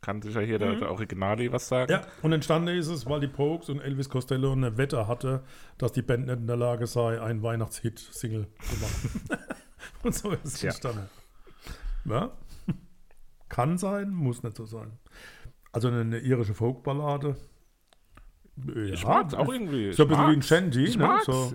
Kann sicher hier der, der Originali was sagen. Ja, und entstanden ist es, weil die Pokes und Elvis Costello eine Wette hatte, dass die Band nicht in der Lage sei, einen Weihnachtshit-Single zu machen. und so ist es entstanden. Ja? Kann sein, muss nicht so sein. Also eine, eine irische Folkballade. Ja, Ich mag's auch irgendwie. So ein Ich bisschen wie ein mag's. Shanty, Ich ne? mag's. So.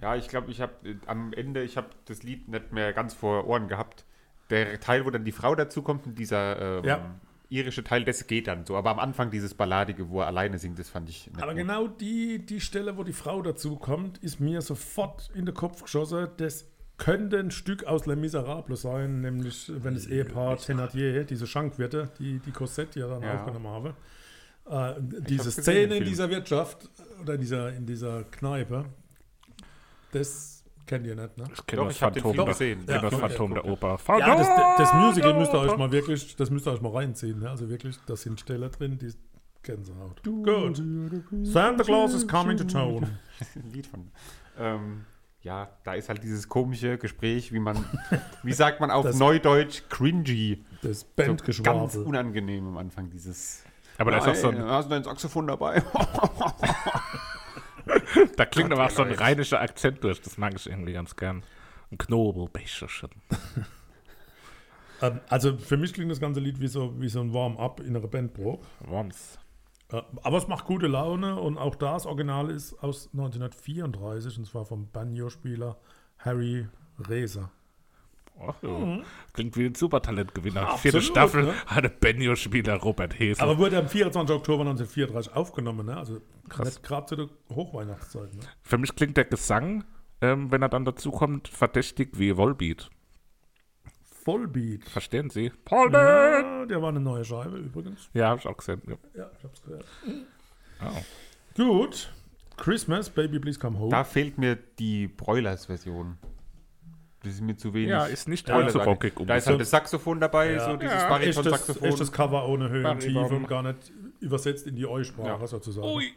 Ja. Ich glaube, ich habe am Ende, ich habe das Lied nicht mehr ganz vor Ohren gehabt. Der Teil, wo dann die Frau dazukommt und dieser ähm, Ja. Irische Teil, das geht dann so. Aber am Anfang dieses Balladige, wo er alleine singt, das fand ich Aber gut. genau die, die Stelle, wo die Frau dazu kommt, ist mir sofort in den Kopf geschossen. Das könnte ein Stück aus Les Miserables sein, nämlich wenn das Ehepaar Thénardier, diese Schankwirte, die die Cosette ja dann Ja. aufgenommen haben, äh, diese Szene in dieser Wirtschaft oder in dieser, in dieser Kneipe, das kennt ihr nicht, ne? Ich kenne das ich hab den Phantom, Film der- gesehen. Ja, das okay. Phantom der Oper. Ja, das, das Musical müsst ihr euch mal wirklich, das müsst ihr euch mal reinziehen. Ne? Also wirklich, da sind Stellen drin, die Gänsehaut. Gut. Santa Claus is coming to town. Ein Lied von. Ähm, ja, da ist halt dieses komische Gespräch, wie man, wie sagt man auf Das- Neudeutsch, cringy. Das So ganz Bandgeschwafel. unangenehm am Anfang, dieses. Aber da ist auch so ein, Hast du dein Saxophon dabei? da klingt Gott, aber auch so ein rheinischer Akzent durch. Das mag ich irgendwie ganz gern. Ein Knobelbecherchen. Ähm, Also für mich klingt das ganze Lied wie so, wie so ein Warm-up in einer Bandprobe. Worms. Äh, Aber es macht gute Laune und auch das Original ist aus 1934 und zwar vom Banjo-Spieler Harry Reser. Ach, ja. Klingt wie ein Supertalentgewinner. Mhm. Absolut, Vierte Staffel ne? hatte Benjo-Spieler Robert Hese. Aber wurde am 24. Oktober 1934 aufgenommen, ne? also Krass. gerade zu der Hochweihnachtszeit. Ne? Für mich klingt der Gesang, ähm, wenn er dann dazukommt, verdächtig wie Volbeat. Vollbeat. Verstehen Sie? Volbeat! Ja, der war eine neue Scheibe übrigens. Ja, habe ich auch gesehen. Ja. Ja, ich hab's gehört. Oh. Gut. Christmas, Baby Please Come Home. Da fehlt mir die Broilers-Version. Das ist mir zu wenig. Ja, ist nicht Ja, allzu da- rockig. Da ist halt das Saxophon dabei, Ja. so dieses Ja, Bariton-Saxophon. echtes Cover ohne Höhe und Tiefe und gar nicht übersetzt in die Eu-Sprache Ja. sozusagen. Ui.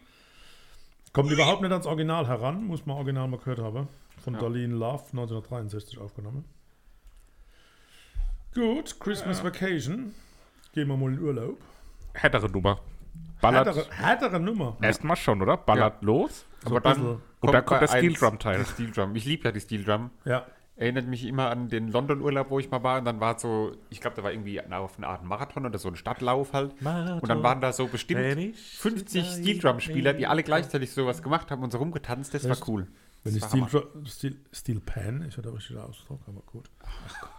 Kommt überhaupt nicht ans Original heran, muss man original mal gehört haben. Von Ja. Darlene Love, 1963 aufgenommen. Gut, Christmas Vacation. Gehen wir mal in Urlaub. Härtere Nummer. Ballert Härtere, härtere Nummer. erstmal schon, oder? Ballert los. Aber ein dann bisschen. Und dann kommt der Steel Drum Teil. die Steel Drum. Ich liebe ja die Steel Drum. Ja. Erinnert mich immer an den London-Urlaub, wo ich mal war. Und dann war so, ich glaube, da war irgendwie auf eine Art Marathon oder so ein Stadtlauf halt. Und dann waren da so bestimmt 50 Steel Drum-Spieler, die alle gleichzeitig sowas gemacht haben und so rumgetanzt. Das war cool. Wenn ich Steel, Steel, Steel Pan, ist ja der richtige Ausdruck, aber gut.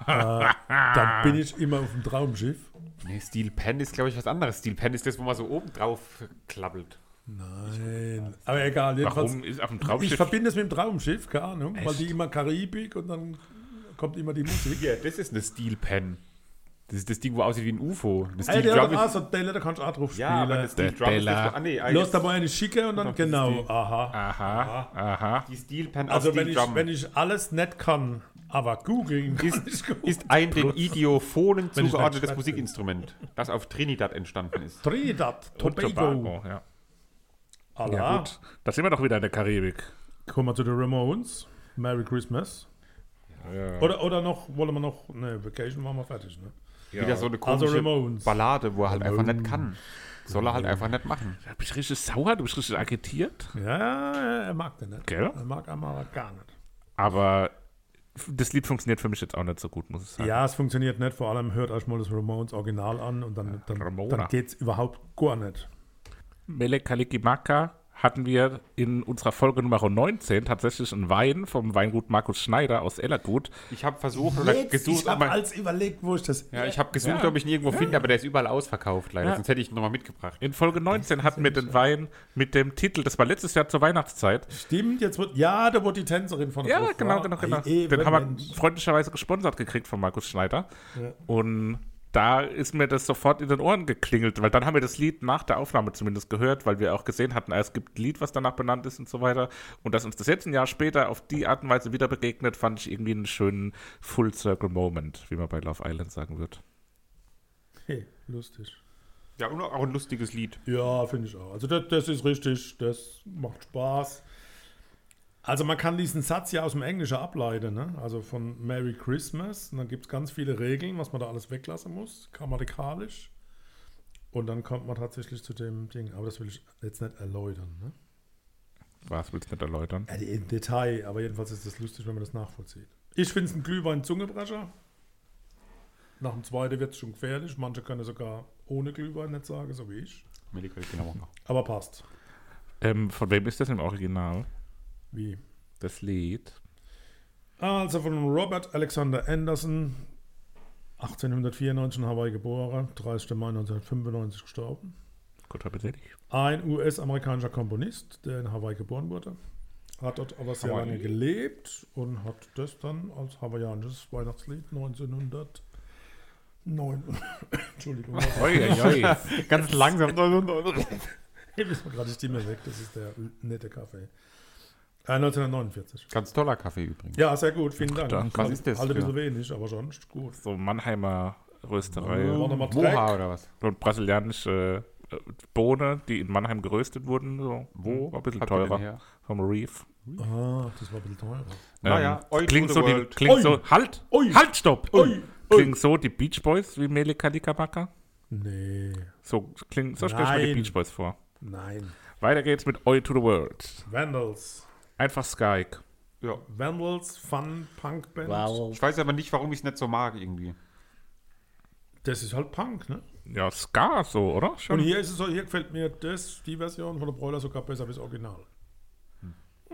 äh, dann bin ich immer auf dem Traumschiff. Nee, Steel Pen ist, glaube ich, was anderes. Steel Pen ist das, wo man so oben drauf klappelt. Nein. Aber egal, jedenfalls. Warum ist auf dem Ich Traumschiff? verbinde es mit dem Traumschiff, keine Ahnung, weil Echt? die immer Karibik und dann kommt immer die Musik. Hier, das ist eine Steel Pen. Das ist das Ding, wo aussieht wie ein UFO. Das Ey, Steel der Drum hat auch ist, so Delle, da kannst du auch drauf spielen. ja, aber das Steel Der Drum ist ah, nee, Lass da mal eine schicke und dann, genau, aha. Aha, aha. die Steel Pen Also aus wenn Steel ich, wenn ich alles nicht kann, aber googeln ist, ich gut. ist ein den Idiophonen ich zugeordnetes Musikinstrument, das auf Trinidad entstanden ist. Trinidad. Tobago, ja. Allah. Ja, gut. Da sind wir doch wieder in der Karibik. Kommen wir zu den Ramones. Merry Christmas. Ja. Oder, oder noch, wollen wir noch, ne, Vacation waren wir fertig, ne? Wieder so eine Also komische Ramones. Ballade, wo er halt einfach nicht kann. Soll er halt einfach nicht machen. Da bist du richtig sauer, du bist richtig agitiert. Ja, er mag den nicht. Gell? Er mag einmal aber gar nicht. Aber das Lied funktioniert für mich jetzt auch nicht so gut, muss ich sagen. Ja, es funktioniert nicht. Vor allem hört euch mal das Ramones Original an und dann, dann, Ramona. dann geht es überhaupt gar nicht. Mele Kalikimaka hatten wir in unserer Folge Nummer 19 tatsächlich einen Wein vom Weingut Markus Schneider aus Ellergut. Ich habe versucht oder gesucht, ich habe aber alles überlegt, wo ich das. ja, ich habe gesucht, Ja. ob ich ihn irgendwo finde, aber der ist überall ausverkauft leider. Ja. Sonst hätte ich ihn nochmal mitgebracht. In Folge 19 hatten wir den Wein mit dem Titel, das war letztes Jahr zur Weihnachtszeit. Stimmt, jetzt wird. Ja, da wurde die Tänzerin von der Ja, genau, war. genau, genau. Ei, eben, Den haben wir Mensch. freundlicherweise gesponsert gekriegt von Markus Schneider. Ja. Und da ist mir das sofort in den Ohren geklingelt, weil dann haben wir das Lied nach der Aufnahme zumindest gehört, weil wir auch gesehen hatten, ah, es gibt ein Lied, was danach benannt ist und so weiter. Und dass uns das jetzt ein Jahr später auf die Art und Weise wieder begegnet, fand ich irgendwie einen schönen Full Circle Moment, wie man bei Love Island sagen wird. Hey, lustig. Ja, und auch ein lustiges Lied. Ja, finde ich auch. Also das, das ist richtig, das macht Spaß. Also man kann diesen Satz ja aus dem Englischen ableiten, ne? also von Merry Christmas. Und dann gibt es ganz viele Regeln, was man da alles weglassen muss, grammatikalisch. Und dann kommt man tatsächlich zu dem Ding. Aber das will ich jetzt nicht erläutern. Ne? Was willst du nicht erläutern? Ja, im Detail, aber jedenfalls ist das lustig, wenn man das nachvollzieht. Ich finde es ein Glühwein-Zungebrecher. Nach dem zweiten wird es schon gefährlich. Manche können sogar ohne Glühwein nicht sagen, so wie ich. Aber passt. Ähm, von wem ist das im Original? Wie? Das Lied. Also von Robert Alexander Anderson, 1894 in Hawaii geboren, 30. Mai 1995 gestorben. Guter Appetit. Ein US-amerikanischer Komponist, der in Hawaii geboren wurde. Hat dort aber sehr lange gelebt und hat das dann als hawaiianisches Weihnachtslied 1909. Entschuldigung, Oi, oi, oi. Ganz langsam. Hier ist mir gerade die Stimme weg, das ist der nette Kaffee. Äh, 1949. Ganz toller Kaffee übrigens. Ja, sehr gut, vielen Dank. Danke. Was ist das Halt ein bisschen wenig, aber sonst gut. So Mannheimer Rösterei. Moha oder was? Und brasilianische äh, Bohnen, die in Mannheim geröstet wurden. So. Wo? War ein bisschen Habt teurer. Vom Reef. Ah, das war ein bisschen teurer. Naja, oi to klingt so, die, klingt Oi. so, halt, Ui. halt, stopp. Ui. Klingt so die Beach Boys wie Mele Kalikabaka? Nee, So klingt, so stelle ich mir die. Beach Boys vor. nein. Weiter geht's mit Oi to the World. Vandals. Einfach Skyke. Ja. Vandals, Fun, Punk Band. Ich weiß aber nicht, warum ich es nicht so mag irgendwie. Das ist halt Punk, ne? Ja, Ska so, oder? Und Schon? hier ist es so, hier gefällt mir das, die Version von der Broiler sogar besser als das Original.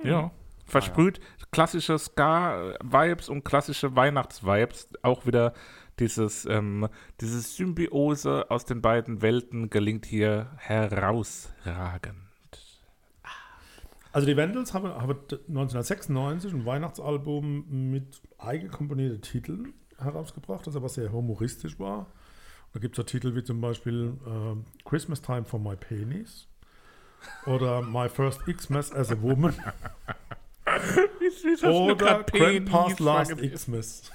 Ja. Versprüht klassische Ska-Vibes und klassische Weihnachts-Vibes. Auch wieder dieses, ähm, diese Symbiose aus den beiden Welten gelingt hier herausragend. Also die Vandals haben, haben 1996 ein Weihnachtsalbum mit eigenkomponierten Titeln herausgebracht, das aber sehr humoristisch war. Da gibt es so Titel wie zum Beispiel ähm, Christmas Time for My Penis oder My First Xmas as a Woman oder Grandpa's Last Xmas.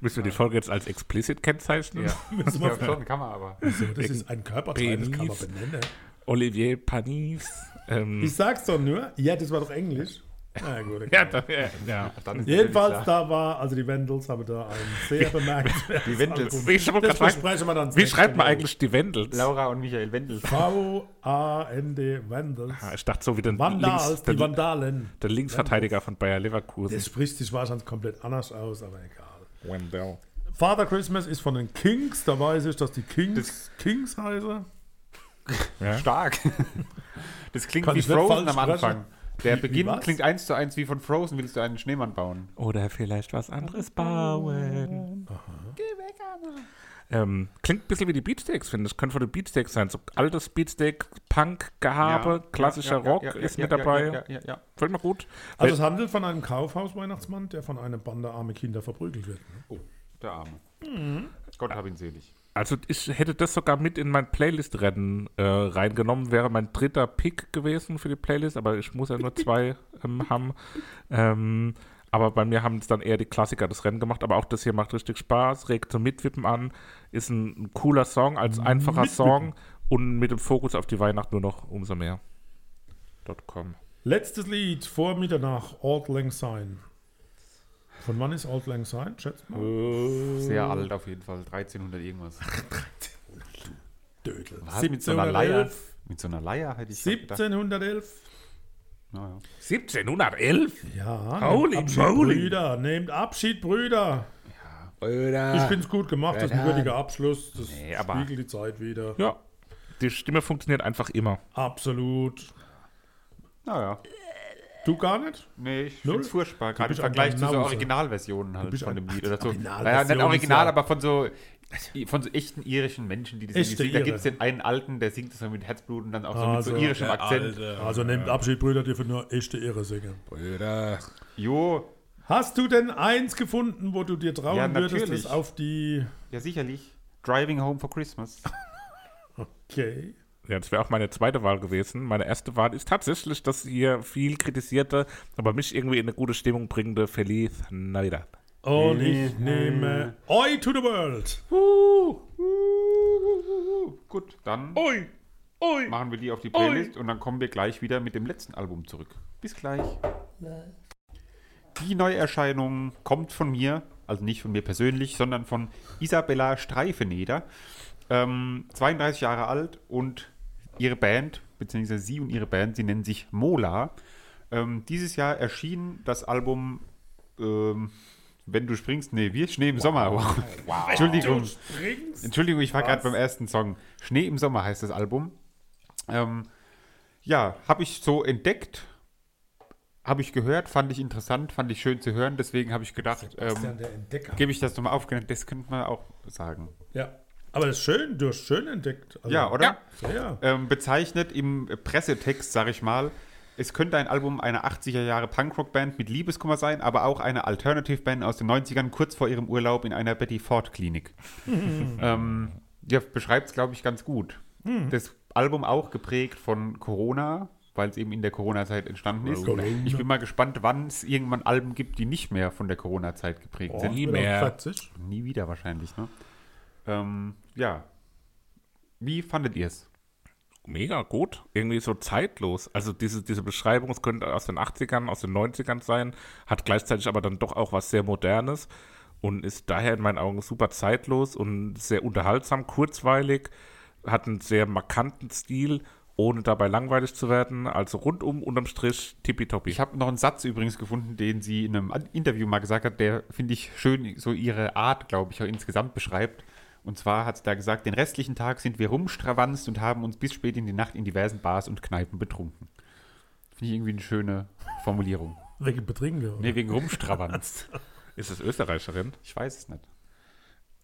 Müssen wir die Folge jetzt als explicit kennzeichnen? Wir Ja, schon, kann man aber. Das ist ein Körperteil, das kann man benennen. Olivier Panis. Ähm, Ich sag's doch nur, ja, das war doch Englisch. Na gut, okay. ja, da, ja, ja. Dann ist Jedenfalls, da war, also die Vandals haben da ein sehr bemerkenswertes Die. Album. Wie, Das dann das wie schreibt man eigentlich die Wendels? Laura und Michael Wendel. V-A-N-D Vandals. Ah, Ich dachte so wie den, Vandals, Links, die der, Vandalen. der Linksverteidiger von Bayer Leverkusen. Das spricht sich wahrscheinlich komplett anders aus, aber egal. Wendell. Father Christmas ist von den Kings, da weiß ich, dass die Kings Kings heißen. Ja? Stark. Das klingt Kann wie Frozen am. Anfang. Der Wie- wie Beginn was? klingt eins zu eins wie von Frozen. Willst du einen Schneemann bauen? Oder vielleicht was anderes bauen. Ähm, klingt ein bisschen wie die Beatsteaks, finde ich. Könnte von den Beatsteaks sein. So altes Beatsteak, Punk, Gehabe, klassischer ja, ja, Rock ja, ja, ist ja, mit ja, dabei. Ja, ja, ja, ja. Fällt mir gut. Also es handelt von einem Kaufhaus-Weihnachtsmann, der von einer Bande arme Kinder verprügelt wird. ne? Oh, der Arme. Gott hab ihn selig. Also ich hätte das sogar mit in mein Playlist-Rennen äh, reingenommen, wäre mein dritter Pick gewesen für die Playlist, aber ich muss ja nur zwei ähm, haben. Ähm, aber bei mir haben es dann eher die Klassiker das Rennen gemacht, aber auch das hier macht richtig Spaß, regt zum Mitwippen an, ist ein, cooler Song als einfacher Mitwippen. Song und mit dem Fokus auf die Weihnacht nur noch umso mehr. .com. Letztes Lied vor Mitternacht, Auld Lang Syne. Von wann ist Auld Lang Syne? Schätzt mal. Sehr alt auf jeden Fall. 1300 irgendwas. Dödel. Was? Mit so einer Leier? 1711. Mit so einer Leier hätte ich fast gedacht. 1711. Naja. 1711? Ja, Holy nehmt Abschied, moly. Brüder. Nehmt Abschied, Brüder. Brüder. Ich finde es gut gemacht. Das ist ein würdiger Abschluss. Das Nee, aber- spiegelt die Zeit wieder. Ja, die Stimme funktioniert einfach immer. Absolut. Naja. Du gar nicht? Nee, ich Null? finde es furchtbar. Gerade im Vergleich zu so. Originalversionen halt von ein- dem Lied oder so. Naja, nicht original, ja- aber von so, von so echten irischen Menschen, die das Echte irgendwie singen. Da gibt es den einen Alten, der singt das so mit Herzblut und dann auch so Also, mit so irischem Akzent. Also nehmt Abschied, Brüder, die für nur echte Irre singen. Brüder. Jo, Hast du denn eins gefunden, wo du dir trauen Ja, würdest, das auf die... ja sicherlich. Driving Home for Christmas. Okay. Ja, das wäre auch meine zweite Wahl gewesen. Meine erste Wahl ist tatsächlich das hier viel kritisierte, aber mich irgendwie in eine gute Stimmung bringende Feliz Navidad. Und ich nehme Oi to the World. Gut, dann Ui, ui. machen wir die auf die Playlist und dann kommen wir gleich wieder mit dem letzten Album zurück. Bis gleich. Die Neuerscheinung kommt von mir, also nicht von mir persönlich, sondern von Isabella Streifeneder. Ähm, 32 Jahre alt und ihre Band, beziehungsweise sie und ihre Band, sie nennen sich Mola. Ähm, dieses Jahr erschien das Album ähm, Wenn du springst, nee, wir Schnee im Sommer. Wow. Entschuldigung. Entschuldigung, ich war gerade beim ersten Song. Schnee im Sommer heißt das Album. Ähm, ja, habe ich so entdeckt, habe ich gehört, fand ich interessant, fand ich schön zu hören. Deswegen habe ich gedacht, ähm, gebe ich das nochmal auf. Das könnte man auch sagen. Ja. Aber das ist schön, du hast schön entdeckt. Also, Ja, oder? Ja. ja. Ähm, bezeichnet im Pressetext, sage ich mal, es könnte ein Album einer 80er Jahre Punkrock-Band mit Liebeskummer sein, aber auch eine Alternative-Band aus den 90ern, kurz vor ihrem Urlaub in einer Betty Ford-Klinik. ähm, ja, beschreibt es, glaube ich, ganz gut. Das Album auch geprägt von Corona, weil es eben in der Corona-Zeit entstanden ist. Corona. Ich bin mal gespannt, wann es irgendwann Alben gibt, die nicht mehr von der Corona-Zeit geprägt Oh, sind. nie wieder mehr. 40. Nie wieder wahrscheinlich, ne? Ähm, ja. Wie fandet ihr es? Mega gut. Irgendwie so zeitlos. Also diese, diese Beschreibung, es könnte aus den 80ern, aus den 90ern sein, hat gleichzeitig aber dann doch auch was sehr Modernes und ist daher in meinen Augen super zeitlos und sehr unterhaltsam, kurzweilig, hat einen sehr markanten Stil, ohne dabei langweilig zu werden. Also rundum, unterm Strich, tippitoppi. Ich habe noch einen Satz übrigens gefunden, den sie in einem Interview mal gesagt hat, der, finde ich, schön so ihre Art, glaube ich, auch insgesamt beschreibt. Und zwar hat sie da gesagt, den restlichen Tag sind wir rumstravanzt und haben uns bis spät in die Nacht in diversen Bars und Kneipen betrunken. Finde ich irgendwie eine schöne Formulierung. Wegen Betrinken. oder? Nee, wegen rumstravanzt. Ist es Österreicherin? Ich weiß es nicht.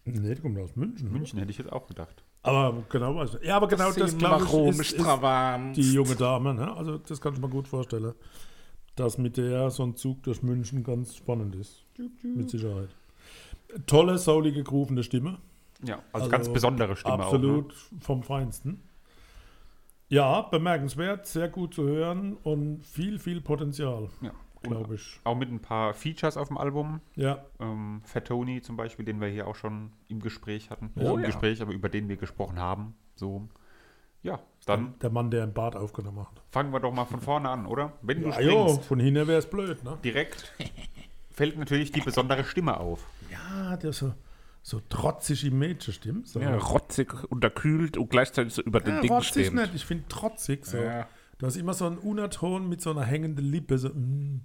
Nee, die kommt aus München. oder? München hätte ich jetzt auch gedacht. Aber genau, weiß ich. Ja, aber genau das, glaube ich, ist, ist die junge Dame. Ne? Also das kann ich mir gut vorstellen, dass mit der so ein Zug durch München ganz spannend ist. Mit Sicherheit. Tolle, soulige, gerufene Stimme. Ja, also, Also ganz besondere Stimme auch. Absolut vom Feinsten. Ja, bemerkenswert, sehr gut zu hören und viel, viel Potenzial, Ne? Ja. glaube ich. Auch mit ein paar Features auf dem Album. Ja, Ähm, Fat Tony zum Beispiel, den wir hier auch schon im Gespräch hatten. Oh im ja. Gespräch, aber über den wir gesprochen haben. So. Ja, dann der Mann, der einen Bart aufgenommen hat. fangen wir doch mal von vorne an, oder? Wenn du Ja, jo, springst, von hinten wäre es blöd, ne? direkt fällt natürlich die besondere Stimme auf. Ja, der so, so trotzig im Mädchen stimmt. So. Ja, rotzig, unterkühlt und gleichzeitig so über den Ja, Dingen rotzig stehend. nicht, ich finde trotzig so. Ja. Du hast immer so einen Unterton mit so einer hängenden Lippe. So, mm.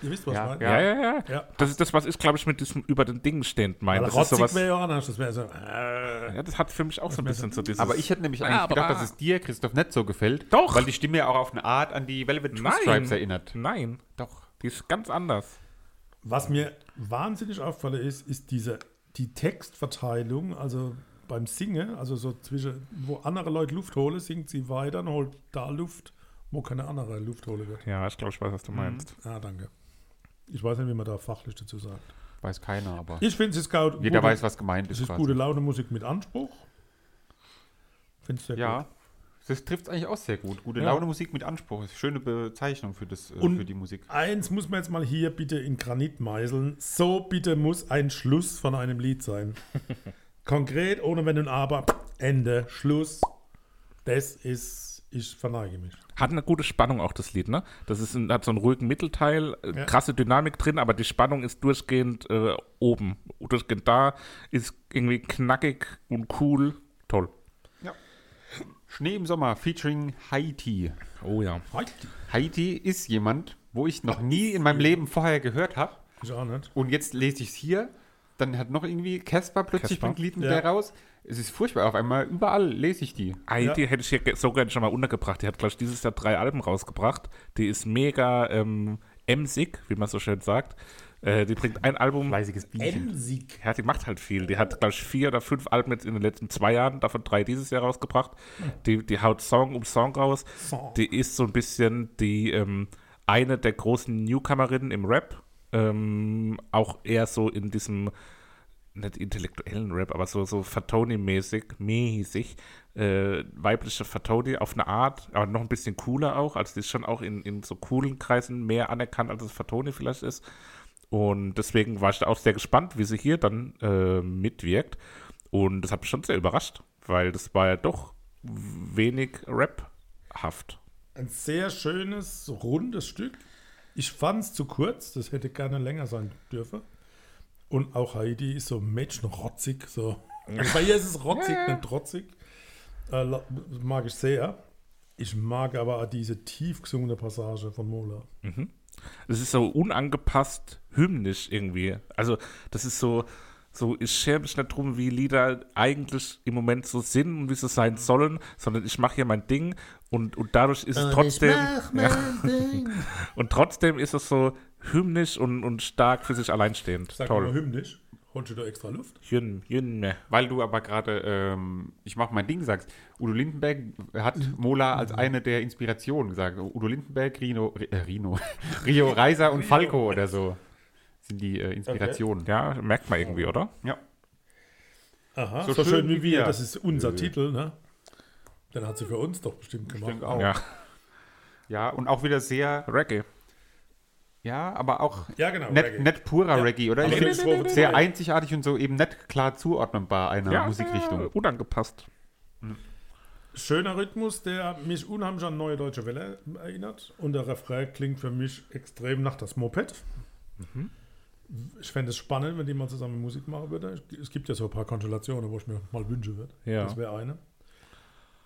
Ihr wisst, was Ja, ich meine? Ja, ja, ja. Ja. Das ist das, was ich, glaube ich, mit diesem über den Dingen stehend meine. Das ist rotzig sowas. wäre ja anders. Das wäre so. Äh, Ja, das hat für mich auch so ein bisschen so dieses. Aber ich hätte nämlich eigentlich gedacht, dass es dir, Christoph, nicht so gefällt. Doch. Weil die Stimme ja auch auf eine Art an die Velvet Two Stripes erinnert. Nein, doch. Die ist ganz anders. Was mir wahnsinnig auffällt, ist, ist diese, die Textverteilung, also beim Singen, also so zwischen, wo andere Leute Luft holen, singt sie weiter und holt da Luft, wo keine andere Luft holen wird. Ja, ich glaube, ich weiß, was du meinst. Ah, danke. Ich weiß nicht, wie man da fachlich dazu sagt. Weiß keiner, aber Ich finde es ist gut. jeder gute, weiß, was gemeint Es ist. ist quasi. gute Laune Musik mit Anspruch. Finde ich sehr Ja, gut. Das trifft es eigentlich auch sehr gut. Gute Ja. Laune Musik mit Anspruch. Ist eine schöne Bezeichnung für, das, äh, Und- für die Musik. Eins muss man jetzt mal hier bitte in Granit meißeln. So bitte muss ein Schluss von einem Lied sein. Konkret, ohne Wenn und Aber. Ende, Schluss. Das ist, ich verneige mich. Hat eine gute Spannung auch das Lied, ne? Das ist ein, hat so einen ruhigen Mittelteil, äh, Ja. krasse Dynamik drin, aber die Spannung ist durchgehend äh, oben. Durchgehend da, ist irgendwie knackig und cool. Toll. Schnee im Sommer featuring Haiti. Oh ja. Haiti ist jemand, wo ich noch nie in meinem Leben vorher gehört habe. Ich auch nicht. Und jetzt lese ich es hier. Dann hat noch irgendwie Casper plötzlich Casper? bringt Lied mit Ja. der raus. Es ist furchtbar. Auf einmal überall lese ich die. Heidi hätte ich hier so gerne schon mal untergebracht. Die hat, glaube ich, dieses Jahr drei Alben rausgebracht. Die ist mega ähm, emsig, wie man so schön sagt. Äh, die bringt ein Album. Fleißiges Bienchen. Emsig. Ja, die macht halt viel. Die hat, glaube ich, vier oder fünf Alben jetzt in den letzten zwei Jahren, davon drei dieses Jahr rausgebracht. Die, die haut Song um Song raus. Song. Die ist so ein bisschen die ähm, eine der großen Newcomerinnen im Rap. Ähm, auch eher so in diesem, nicht intellektuellen Rap, aber so, so Fatoni-mäßig, mäßig, äh, weibliche Fatoni auf eine Art, aber noch ein bisschen cooler auch. Also die ist schon auch in, in so coolen Kreisen mehr anerkannt, als es Fatoni vielleicht ist. Und deswegen war ich da auch sehr gespannt, wie sie hier dann äh, mitwirkt. Und das hat mich schon sehr überrascht, weil das war ja doch wenig Rap-haft. Ein sehr schönes, rundes Stück. Ich fand es zu kurz. Das hätte gerne länger sein dürfen. Und auch Heidi ist so mädchenrotzig. So. Bei ihr ist es rotzig, nicht trotzig. Äh, mag ich sehr. Ich mag aber auch diese tief gesungene Passage von Mola. Es ist so unangepasst hymnisch irgendwie. Also, das ist so, so ich schere mich nicht drum, wie Lieder eigentlich im Moment so sind und wie sie sein sollen, sondern ich mache hier mein Ding und, und dadurch ist es trotzdem. Ja, und trotzdem ist es so hymnisch und, und stark für sich alleinstehend. Sag mal Toll. hymnisch. Holst du da extra Luft? Jün, jün, Weil du aber gerade, ähm, ich mache mein Ding, sagst. Udo Lindenberg hat Mola als eine der Inspirationen gesagt. Udo Lindenberg, Rino, äh, Rino, Rio Reiser und Falco oder so sind die äh, Inspirationen. Ja, merkt man irgendwie, oder? Ja. Aha, So so, schön schön, wie wir. Das ist unser Äh. Titel, ne? Den hat sie für uns doch bestimmt gemacht. denke auch. Ja, Ja, und auch wieder sehr, Reggae. Ja, aber auch Ja, genau. nicht, Reggae. nicht purer Ja. Reggae, oder? Ich finde nee, sehr einzigartig und so eben nicht klar zuordnenbar einer Ja, Musikrichtung. äh, unangepasst. Schöner Rhythmus, der mich unheimlich an Neue Deutsche Welle erinnert. Und der Refrain klingt für mich extrem nach das Moped. Ich fände es spannend, wenn die mal zusammen Musik machen würden. Es gibt ja so ein paar Konstellationen, wo ich mir mal wünschen würde. Ja. Das wäre eine.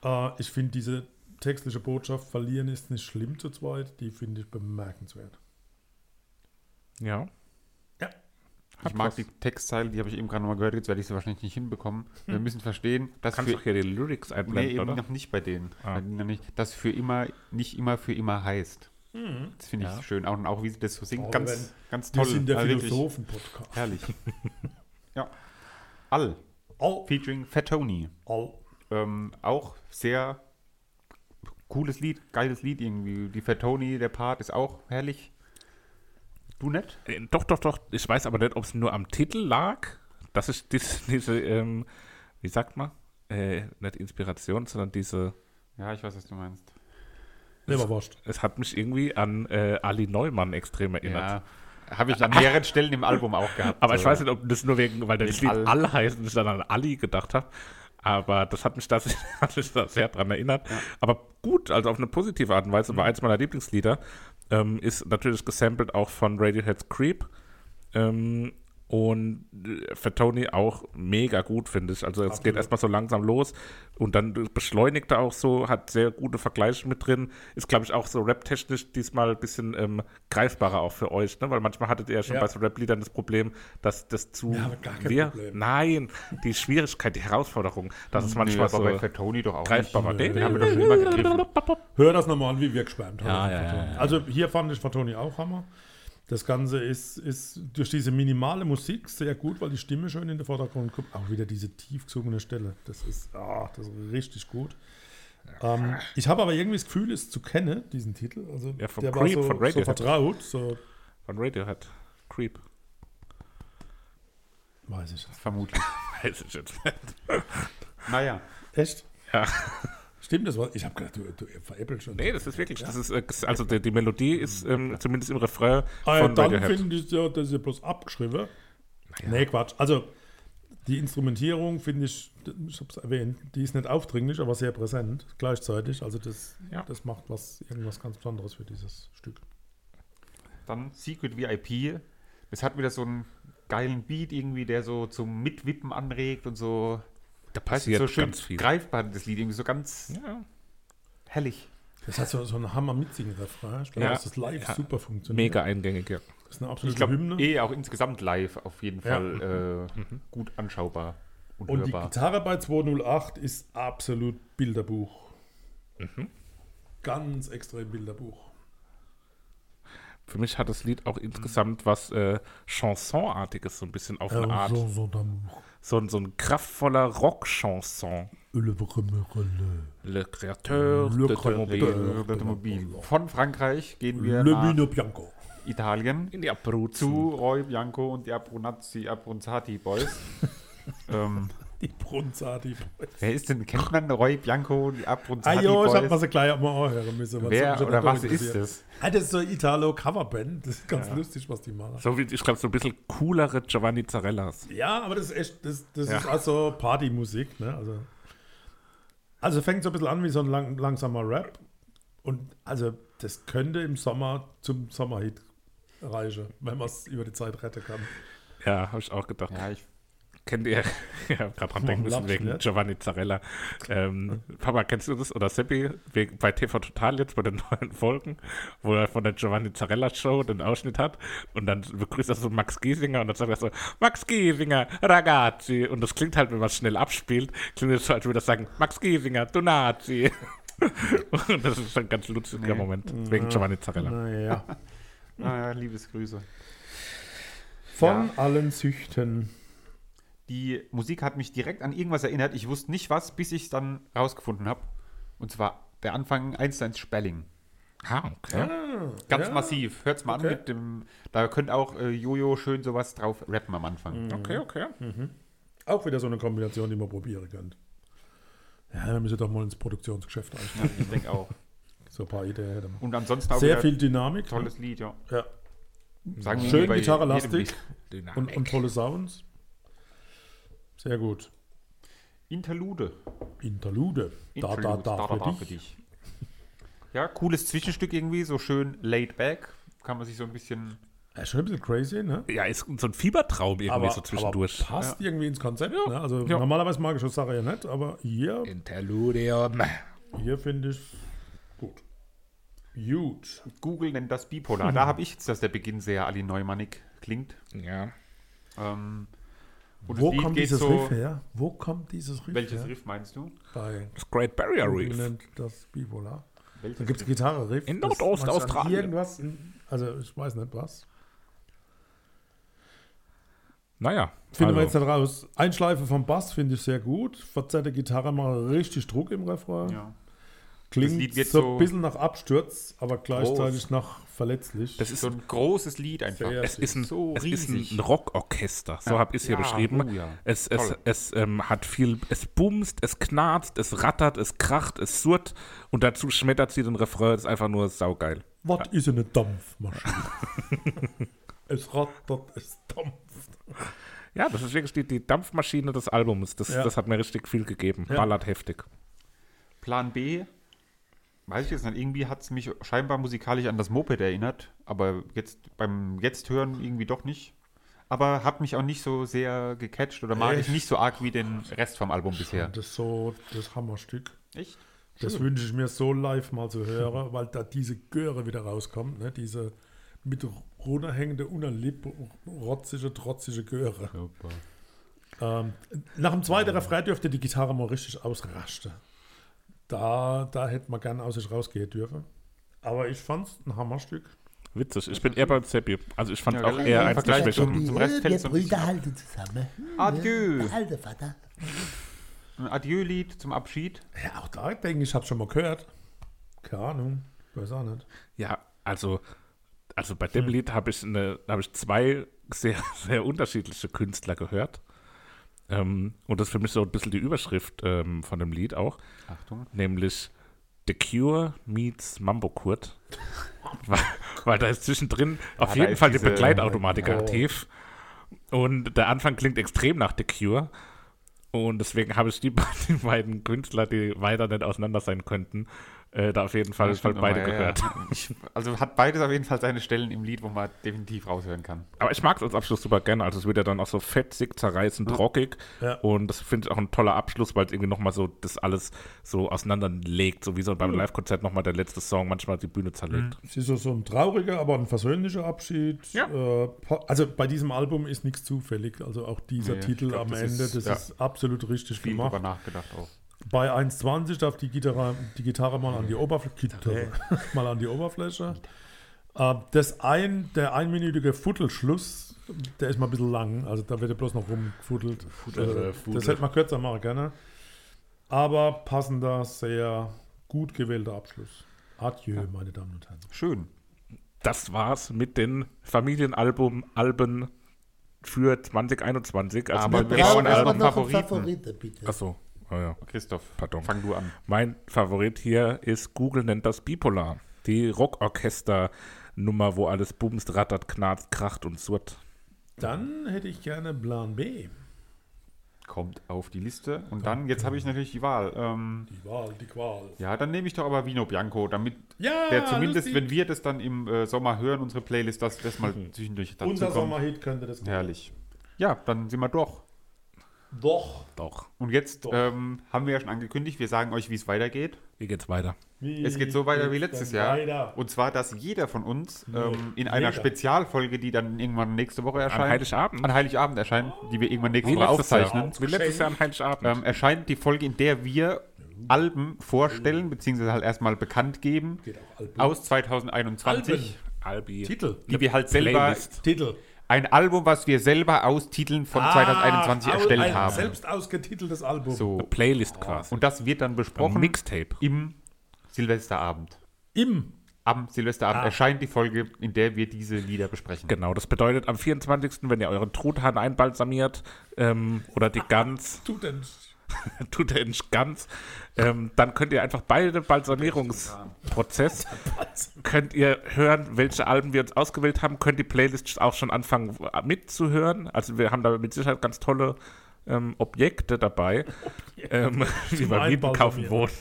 Äh, ich finde diese textliche Botschaft, verlieren ist nicht schlimm zu zweit, die finde ich bemerkenswert. Ja. Ich Hat mag was. die Textzeile, die habe ich eben gerade nochmal gehört, jetzt werde ich sie wahrscheinlich nicht hinbekommen. Wir müssen verstehen, dass Kannst für, doch hier die Lyrics nee, einblenden, eben oder? noch nicht bei denen. Ah. Noch nicht, das für immer, nicht immer für immer heißt. Das finde ich Ja. schön. Auch, und auch wie sie das so singt, Oh, ganz, ganz Wir toll. sind der Also Philosophen-Podcast. herrlich. ja. All, All, featuring Fatoni. all. Ähm, auch sehr cooles Lied, geiles Lied irgendwie. Die Fatoni, der Part ist auch herrlich. Du nicht? Äh, Doch, doch, doch. Ich weiß aber nicht, ob es nur am Titel lag. Das ist dies, diese, ähm, wie sagt man? Äh, nicht Inspiration, sondern diese. Ja, ich weiß, was du meinst. Leberwurst. Es hat mich irgendwie an äh, Ali Neumann extrem erinnert. Ja, habe ich an mehreren Stellen im Album auch gehabt. Aber ich so. weiß nicht, ob das nur wegen, weil das Lied All. All heißt und ich dann an Ali gedacht habe. Aber das hat mich da, hat mich da sehr dran erinnert. Aber gut, also auf eine positive Art und Weise, war eins meiner Lieblingslieder. Ähm, ist natürlich gesampelt auch von Radiohead's Creep. Ähm, Und äh, für Tony auch mega gut, finde ich. Also es geht Absolut. erstmal so langsam los und dann beschleunigt er auch so, hat sehr gute Vergleiche mit drin. Ist, glaube ich, auch so rap-technisch diesmal ein bisschen ähm, greifbarer auch für euch, ne? Weil manchmal hattet ihr ja schon Ja. bei so Rap-Liedern das Problem, dass das zu Ja, aber gar kein wir, Problem. Nein, die Schwierigkeit, die Herausforderung, dass es manchmal Nee, bei so Fat Tony doch auch greifbar war. Nee, Den haben wir doch schon immer gegriffen. Hör das nochmal an, wie wir geschwärmt haben. Ja, ja, ja. Also hier fand ich Fatoni auch Hammer. Das Ganze ist, ist durch diese minimale Musik sehr gut, weil die Stimme schön in den Vordergrund kommt. Auch wieder diese tief gesungene Stelle. Das ist, ah, das ist richtig gut. Ähm, ich habe aber irgendwie das Gefühl, es zu kennen, diesen Titel. Also Ja, von der Creep, war so, von so Radiohead. vertraut. So, von Radiohead. Creep. weiß ich. Vermutlich. Weiß ich jetzt. Naja. Echt? Ja. Stimmt das? war- Ich habe gedacht, du, du veräppelst schon. Nee, das ist wirklich, das ist, äh, also die, die Melodie ist ähm, zumindest im Refrain Ah, ja, von dann finde ich ja, das ist ja bloß abgeschrieben. Nee, Quatsch. Also, die Instrumentierung finde ich, ich habe es erwähnt, die ist nicht aufdringlich, aber sehr präsent gleichzeitig. Also, das, Ja. das macht was, irgendwas ganz Besonderes für dieses Stück. Dann Secret VIP. Es hat wieder so einen geilen Beat irgendwie, der so zum Mitwippen anregt und so. Da passiert so schön ganz viel. greifbar, das Lied. Irgendwie so ganz Ja. hellig. Das hat so, so einen hammer mitsingen refrain Ich glaube, Ja. dass das live Ja. super funktioniert. Mega eingängig, ja. Das ist eine Ich absolute glaube, Hymne. eh auch insgesamt live auf jeden Ja. Fall äh, gut anschaubar und, Und die. Gitarre bei 208 ist absolut Bilderbuch. Mhm. Ganz extrem Bilderbuch. Für mich hat das Lied auch insgesamt was äh, Chansonartiges, so ein bisschen auf eine Art. so, so, dann, So, ein- so ein kraftvoller Rock-Chanson. Le. Le Créateur Le de Créateur. Automobile. Automobil. Von Frankreich gehen wir Le nach Bianco. Italien In die Abruzzen. zu Roy Bianco und die Abrunazzi Abrunzati Boys. ähm, Die Brunzati. wer ist denn, kennt man Roy Bianco die Ah Abrunzati jo, ich hab Boys? mal so gleich mal anhören müssen. Wer hat mich oder was ist das? Ah, das ist so eine Italo-Coverband. Das ist ganz lustig, was die machen. So wie, ich glaube, so ein bisschen coolere Giovanni Zarellas. Ja, aber das ist echt, das, das Ja. ist also Partymusik. Ne? Also, also fängt so ein bisschen an wie so ein lang, langsamer Rap. Und also das könnte im Sommer zum Sommerhit reichen, wenn man es über die Zeit retten kann. Ja, habe ich auch gedacht. Ja, ich, Kennt ihr, ich habe gerade dran denken müssen, wegen nicht? Giovanni Zarella. Ähm, Papa, kennst du das? Oder Seppi, wegen, bei TV Total jetzt bei den neuen Folgen, wo er von der Giovanni Zarella Show den Ausschnitt hat und dann begrüßt er so Max Giesinger und dann sagt er so, Max Giesinger, Ragazzi. Und das klingt halt, wenn man es schnell abspielt, klingt es so, als würde er sagen, Max Giesinger, du Nazi. und das ist ein ganz lustiger Nee. Moment, wegen Giovanni Zarella. Naja. ah, Liebesgrüße. Von Ja. allen Süchten. Die Musik hat mich direkt an irgendwas erinnert. Ich wusste nicht was, bis ich es dann rausgefunden habe. Und zwar der Anfang Einsteins Spelling. Ah, okay. Ganz Ja. massiv. Hört's mal Okay. an mit dem. Da könnte auch äh, Jojo schön sowas drauf rappen am Anfang. Okay, okay. Auch wieder so eine Kombination, die man probieren könnte. Ja, wir müssen doch mal ins Produktionsgeschäft einsteigen. Ich denke auch. so ein paar Ideen hätte man. Und ansonsten auch Sehr viel Dynamik. tolles Lied, ja. Ja. Sagen wir Schön gitarrelastig. Und, und tolle Sounds. Sehr gut. Interlude. Interlude. Da, da, Interlude. da, für dich. Ja, cooles Zwischenstück irgendwie, so schön laid back. Kann man sich so ein bisschen. Ja, schon ein bisschen crazy, ne? Ja, ist so ein Fiebertraum irgendwie so zwischendurch. Aber passt irgendwie ins Konzept. Ne? Also Ja. normalerweise mag ich so Sache ja nicht, aber hier, Interludium. hier finde ich gut. Huge. Google nennt das bipolar. Da habe ich jetzt, dass der Beginn sehr Ali Neumannig klingt. Ja. Ähm, und Wo kommt dieses so, Riff her? Wo kommt dieses Riff Welches her? Riff meinst du? Bei Das Great Barrier Reef. nennt das Bipolar. Welches Da gibt es Riff? Gitarre-Riff. In Nordostaustralien. Irgendwas, in, also ich weiß nicht was. Naja. Finden wir also, jetzt nicht raus. Einschleife vom Bass finde ich sehr gut. Verzerrte Gitarre mal richtig Druck im Refrain. Ja. Klingt Das Lied wird so so ein bisschen nach Absturz, aber gleichzeitig groß. nach verletzlich. Das ist So ein großes Lied einfach. Sehr es ist ein, so es ist ein Rockorchester, so Ja. habe ich es hier Ja, beschrieben. oh ja. Es, es, es ähm, hat viel, es bumst, es knarzt, es rattert, es kracht, es surrt und dazu schmettert sie den Refrain, das ist einfach nur saugeil. Was ist eine Dampfmaschine? es rattert, es dampft. Ja, das ist wirklich die, die Dampfmaschine des Albums. Das, Ja. das hat mir richtig viel gegeben. Ja. Ballert heftig. Plan B, weiß ich jetzt nicht, irgendwie hat es mich scheinbar musikalisch an das Moped erinnert, aber jetzt beim jetzt hören irgendwie doch nicht. aber hat mich auch nicht so sehr gecatcht oder mag Echt? ich nicht so arg wie den Rest vom Album bisher. Das ist so das Hammerstück. Echt? Das wünsche ich mir so live mal zu hören, weil da diese Göre wieder rauskommt, ne? diese mit runterhängende, unerlieb, rotzige, trotzige Göre. Ähm, nach dem zweiten Refrain dürfte die Gitarre mal richtig ausrasten. Da, da hätte man gerne aus sich rausgehen dürfen. Aber ich fand es ein Hammerstück. Witzig. Ich bin eher beim Seppi. Also ich fand Ja, auch im eher eins der Vergleich zum- Schwächeren. zum Rest wir fällt ein bisschen Brüder ab. halten zusammen. Adieu. Der alte Vater. Ein Adieu-Lied zum Abschied. Ja, auch da denke ich, ich habe schon mal gehört. Keine Ahnung, weiß auch nicht. Ja, also, also bei dem Lied habe ich, eine- habe ich zwei sehr, sehr unterschiedliche Künstler gehört. Ähm, und das ist für mich so ein bisschen die Überschrift ähm, von dem Lied auch, Achtung. nämlich The Cure meets Mambo Kurt. weil, weil da ist zwischendrin auf da jeden Fall die Begleitautomatik Oh. aktiv. Und der Anfang klingt extrem nach The Cure. Und deswegen habe ich die, die beiden Künstler, die weiter nicht auseinander sein könnten, äh, da auf jeden Fall, Fall beide ja, gehört. ja. Ich, also hat beides auf jeden Fall seine Stellen im Lied, wo man definitiv raushören kann. Aber ich mag es als Abschluss super gerne. Also es wird ja dann auch so fetzig, zerreißend, rockig. Ja. Und das finde ich auch ein toller Abschluss, weil es irgendwie nochmal so das alles so auseinanderlegt. So wie so beim Live-Konzert nochmal der letzte Song manchmal die Bühne zerlegt. Es ist so, so ein trauriger, aber ein versöhnlicher Abschied. Ja. Äh, also bei diesem Album ist nichts zufällig. Also auch dieser Nee, Titel glaub, am das Ende, ist- das ja. ist absolut richtig Viel gemacht. drüber nachgedacht auch. Bei 1,20 darf die Gitarre, die Gitarre mal an die Oberfläche. Gitarre, mal an die Oberfläche. Äh, das ein, der einminütige Futtelschluss, der ist mal ein bisschen lang. Also da wird ja bloß noch rumgefuttelt. Futter, Äh, Futter. Das hätte man kürzer machen können. Aber passender, sehr gut gewählter Abschluss. Adieu, meine Damen und Herren. Schön. Das war's mit den Familienalbum Alben für 2021. Also Aber wir brauchen ersten erst Album. noch Favoriten. Favoriten, bitte. Achso, oh ja. Christoph, Pardon. fang du an. Mein Favorit hier ist Google nennt das Bipolar. Die Rockorchester-Nummer, wo alles bumst, rattert, knarzt, kracht und surrt. Dann hätte ich gerne Plan B. Kommt auf die Liste. Und dann, jetzt habe ich natürlich die Wahl. Ähm, Die Wahl, die Qual. ja, dann nehme ich doch aber Vino Bianco, damit Ja, der zumindest, lustig. wenn wir das dann im äh, Sommer hören, unsere Playlist, dass das mal zwischendurch dazu Unser kommt. Sommerhit könnte das Herrlich. Ja, dann sind wir doch. Doch. Doch. Und jetzt Doch. ähm, haben wir ja schon angekündigt, wir sagen euch, wie es weitergeht. Wie geht's weiter? Wie Es geht so weiter wie letztes Jahr. Weiter? Und zwar, dass jeder von uns ähm, in Jeder. einer Spezialfolge, die dann irgendwann nächste Woche erscheint, Heiligabend? an Heiligabend erscheint, die wir irgendwann nächste Wie Woche aufzeichnen, Wie letztes Jahr an Heiligabend. ähm, erscheint die Folge, in der wir Alben vorstellen, beziehungsweise halt erstmal bekannt geben, Geht auch Album. aus 2021, Alben. Albi. Titel. die wir halt selber, Playlist. Titel. Ein Album, was wir selber aus Titeln von 2021 Ah, erstellt ein haben. Selbst ausgetiteltes Album. So. Playlist quasi. Und das wird dann Ein besprochen Mixtape. im Silvesterabend. Im. Am Silvesterabend Ah. erscheint die Folge, in der wir diese Lieder besprechen. Genau, das bedeutet am 24., wenn ihr euren Truthahn einbalsamiert ähm, oder die Gans, Tut denn. tut er nicht ganz, ähm, dann könnt ihr einfach beide Balsamierungsprozess, könnt ihr hören, welche Alben wir uns ausgewählt haben, könnt die Playlist auch schon anfangen mitzuhören. Also wir haben da mit Sicherheit ganz tolle ähm, Objekte dabei, ähm, die beim Mieten kaufen wohnen.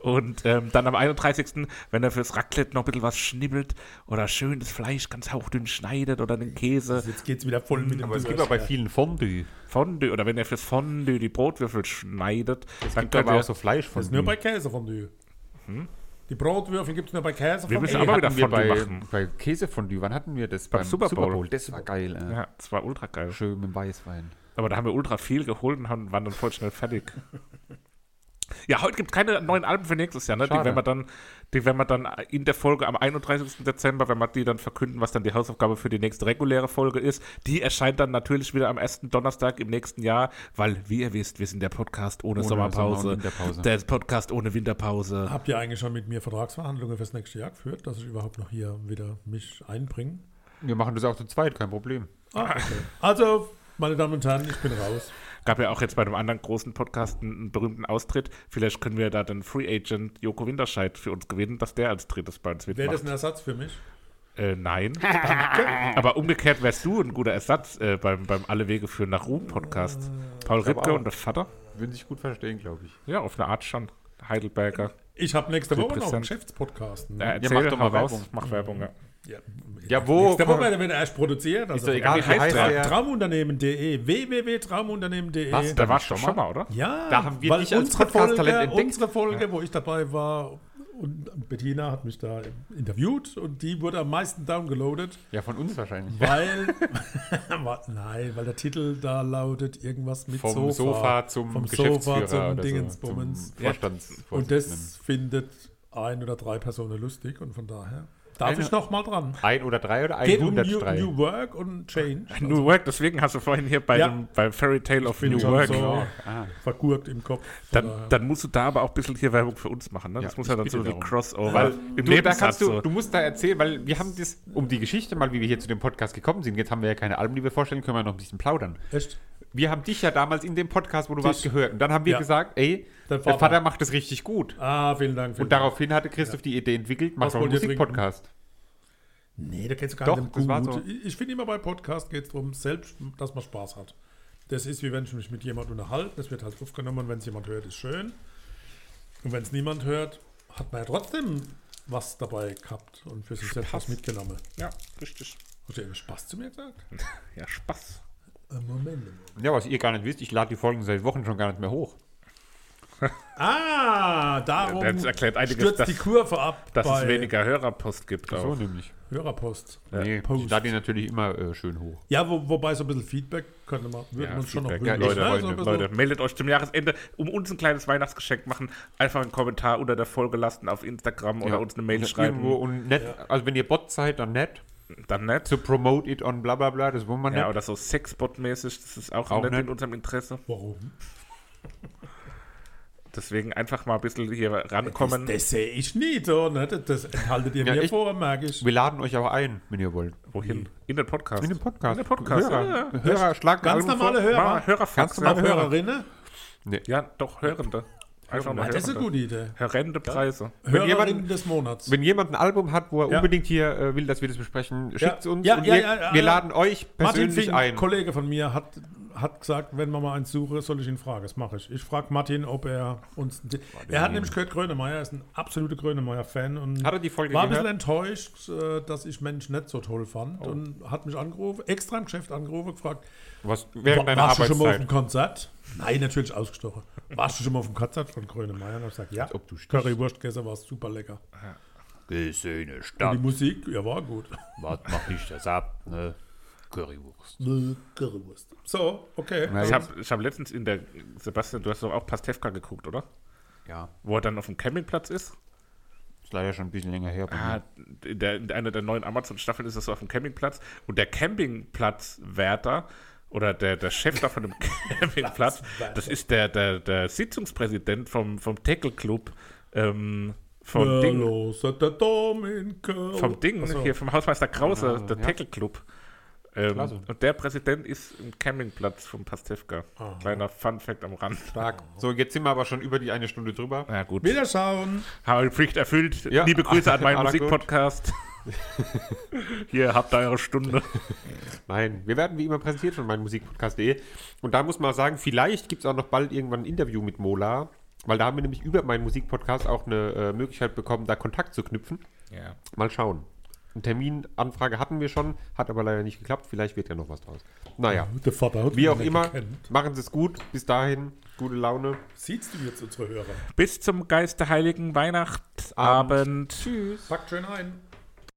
Und ähm, dann am 31., wenn er fürs Raclette noch ein bisschen was schnibbelt oder schönes Fleisch ganz hauchdünn schneidet oder den Käse, Jetzt geht's wieder voll mit dem Aber es gibt auch bei vielen Fondue. Fondue oder wenn er fürs Fondue die Brotwürfel schneidet, Es dann gibt aber auch so Fleisch Das ist nur von bei Käsefondue. Die Brotwürfel gibt es nur bei Käsefondue. Wir müssen Ey, aber wieder Fondue bei, machen. bei Käsefondue, wann hatten wir das? Beim Super Bowl. Das war geil. Äh. ja, das war ultra geil. Schön mit dem Weißwein. Aber da haben wir ultra viel geholt und haben, waren dann voll schnell fertig. Ja, heute gibt es keine neuen Alben für nächstes Jahr. Ne? Die werden, wir dann, die werden wir dann in der Folge am 31. Dezember, wenn wir die dann verkünden, was dann die Hausaufgabe für die nächste reguläre Folge ist. Die erscheint dann natürlich wieder am ersten Donnerstag im nächsten Jahr, weil, wie ihr wisst, wir sind der Podcast ohne, Ohne Sommerpause. Sommer-. Der Podcast ohne Winterpause. Habt ihr eigentlich schon mit mir Vertragsverhandlungen fürs nächste Jahr geführt, dass ich überhaupt noch hier wieder mich einbringe? Wir machen das auch zu zweit, kein Problem. Ah, okay. Also, meine Damen und Herren, ich bin raus. Gab ja auch jetzt bei einem anderen großen Podcast einen, einen berühmten Austritt. Vielleicht können wir da den Free Agent Joko Winterscheid für uns gewinnen, dass der als drittes bei uns Wäre mitmacht. das ein Ersatz für mich? Äh, nein. Aber umgekehrt wärst du ein guter Ersatz äh, beim, beim Alle Wege führen nach Ruhm Podcast. Paul glaube Ripke auch. und der Vater? Würden sich gut verstehen, glaube ich. Ja, auf eine Art schon. Heidelberger. Ich habe nächste Woche noch einen. Geschäftspodcast. Ja, Ne? erzähl, mach doch mal raus. Werbung. Mach Werbung, ja. Ja, Ja, wo? Nächste Woche wird er erst produziert. Also Ist egal, wie heißt der? Traumunternehmen.de www.traumunternehmen.de Was? Da warst du Schon schon mal? oder? Ja, Da haben wir weil dich als unsere Podcast-Talent Folge, entdeckt. unsere Folge, wo ich dabei war und Bettina hat mich da interviewt und die wurde am meisten downgeloadet, Ja, von uns wahrscheinlich. weil nein, weil der Titel da lautet irgendwas mit Vom Sofa, Sofa, zum vom Geschäftsführer Sofa zum Dingensbummens. So, zum Vorstandsvorsitzenden. und das findet ein oder drei Personen lustig und von daher darf Eine- ich noch mal dran. Ein oder drei oder Geht um 100 New. New Work und Change. New Work, deswegen hast du vorhin hier bei Ja. dem, beim Fairy Tale of bin New schon Work. so Ah. vergurkt im Kopf. Dann, dann musst du da aber auch ein bisschen hier Werbung für uns machen. Ne? Ja, Das muss ich ja dann so wie darum. Crossover. Weil Im du, da Nebensatz kannst du, so. du musst da erzählen, weil wir haben das, um die Geschichte mal, wie wir hier zu dem Podcast gekommen sind, jetzt haben wir ja keine Alben, die wir vorstellen, können wir noch ein bisschen plaudern. Echt? Wir haben dich ja damals in dem Podcast, wo du Dich. warst, gehört. Und dann haben wir Ja. gesagt, ey, Der der Vater. Vater, macht das richtig gut. Ah, vielen Dank. Vielen Und daraufhin hatte Christoph die Idee entwickelt, mach doch einen Musikpodcast. Nee, da geht es gar Doch, nicht das war gut. so. Ich, ich finde immer bei Podcast geht es darum, selbst, dass man Spaß hat. Das ist wie wenn ich mich mit jemandem unterhalte, das wird halt aufgenommen und wenn es jemand hört, ist schön. Und wenn es niemand hört, hat man ja trotzdem was dabei gehabt und für sich selbst was mitgenommen. Ja, richtig. Hast du eben Spaß zu mir gesagt? Ja, Spaß. Äh, Moment. Ja, was ihr gar nicht wisst, ich lade die Folgen seit Wochen schon gar nicht mehr hoch. Ah, darum Das erklärt einiges, stürzt dass- die Kurve ab Dass es weniger Hörerpost gibt. So Auch. nämlich. Hörerpost. Nee, Post. ich lade die natürlich immer äh, schön hoch. Ja, wo, wobei so ein bisschen Feedback könnte man, würde Ja, man uns schon noch Feedback. wünschen, Ja, ne? Leute, So ein bisschen- Leute, meldet euch zum Jahresende, um uns ein kleines Weihnachtsgeschenk machen. Einfach einen Kommentar unter der Folge lassen auf Instagram oder Ja. uns eine Mail Und schreiben. Und nett, also wenn ihr Bot seid, dann nett. Dann nicht. To promote it on bla bla bla, das wollen wir Ja, nicht. oder so Sexbot-mäßig, das ist auch, Auch nicht, nicht. in unserem Interesse. Warum? Deswegen einfach mal ein bisschen hier rankommen. Das, das sehe ich nie so, ne? Das, das enthaltet ihr Ja, mir ich- vor, merke ich. Wir laden euch aber ein, wenn ihr wollt. Wohin? In den Podcast. In den Podcast. In den Podcast, Hörer, ja, ja. Hörer schlagen Ganz normale vor. Hörer. Hörerfax. Ganz Auch normal ja. Hörerinnen? ja, doch, Hörende. Einfach mal Das ist eine gute Idee. Hörende Preise. Wenn jemand- des Monats. Wenn jemand ein Album hat, wo er Ja. unbedingt hier äh, will, dass wir das besprechen, schickt es uns Ja, und ja, wir, ja, ja, wir ja. laden euch Martin persönlich Fink, ein. Kollege von mir, hat, hat gesagt, wenn man mal eins suche, soll ich ihn fragen. Das mache ich. Ich frage Martin, ob er uns. Er hat nämlich gehört, Grönemeyer ist ein absoluter Grönemeyer-Fan und Hat er die Folge war ein bisschen gehört? enttäuscht, äh, dass ich Mensch nicht so toll fand Oh. und hat mich angerufen, extra im Geschäft angerufen, gefragt, Was, während deiner warst du schon mal auf dem. Konzert? Nein, natürlich ausgestochen. Warst du schon mal auf dem Konzert von Grönemeyer? Und ich gesagt, ja. ob du stichst. Currywurst gegessen war super lecker. Gesöhne Und die Stadt, Musik, ja, war gut. was macht dich das ab, ne? Currywurst. Currywurst. So, okay. Na, Ich jetzt- habe ich hab letztens in der, Sebastian, du hast doch auch Pastewka geguckt, oder? Ja, Wo er dann auf dem Campingplatz ist. ist leider schon ein bisschen länger her. Ah, in, der, in einer der neuen Amazon-Staffeln ist das so auf dem Campingplatz. Und der Campingplatzwärter oder der, der Chef da von dem Campingplatz, das ist der, der, der Sitzungspräsident vom, vom Tackle-Club. Ähm, vom Ding, vom Ding so. hier vom Hausmeister Krause, Ah, der ja. Tackle-Club. Ähm, und der Präsident ist im Campingplatz vom Pastewka. Kleiner Fun-Fact am Rand. Stark. So, jetzt sind wir aber schon über die eine Stunde drüber. Na gut. Wiederschauen. Habe ich Pflicht erfüllt. Ja. Liebe Grüße an meinen. Musikpodcast. Hier habt ihr eure Stunde. Nein, wir werden wie immer präsentiert von meinmusikpodcast.de. Und da muss man sagen, vielleicht gibt es auch noch bald irgendwann ein Interview mit Mola, weil da haben wir nämlich über meinen Musikpodcast auch eine äh, Möglichkeit bekommen, da Kontakt zu knüpfen. Ja. Mal schauen. Eine Terminanfrage hatten wir schon, hat aber leider nicht geklappt. Vielleicht wird ja noch was draus. Naja, Der Vater hat wie auch immer, gekannt. machen Sie es gut. Bis dahin, gute Laune. Siehst du jetzt unsere Hörer? Bis zum Geisterheiligen Weihnachtsabend. Packt schön ein.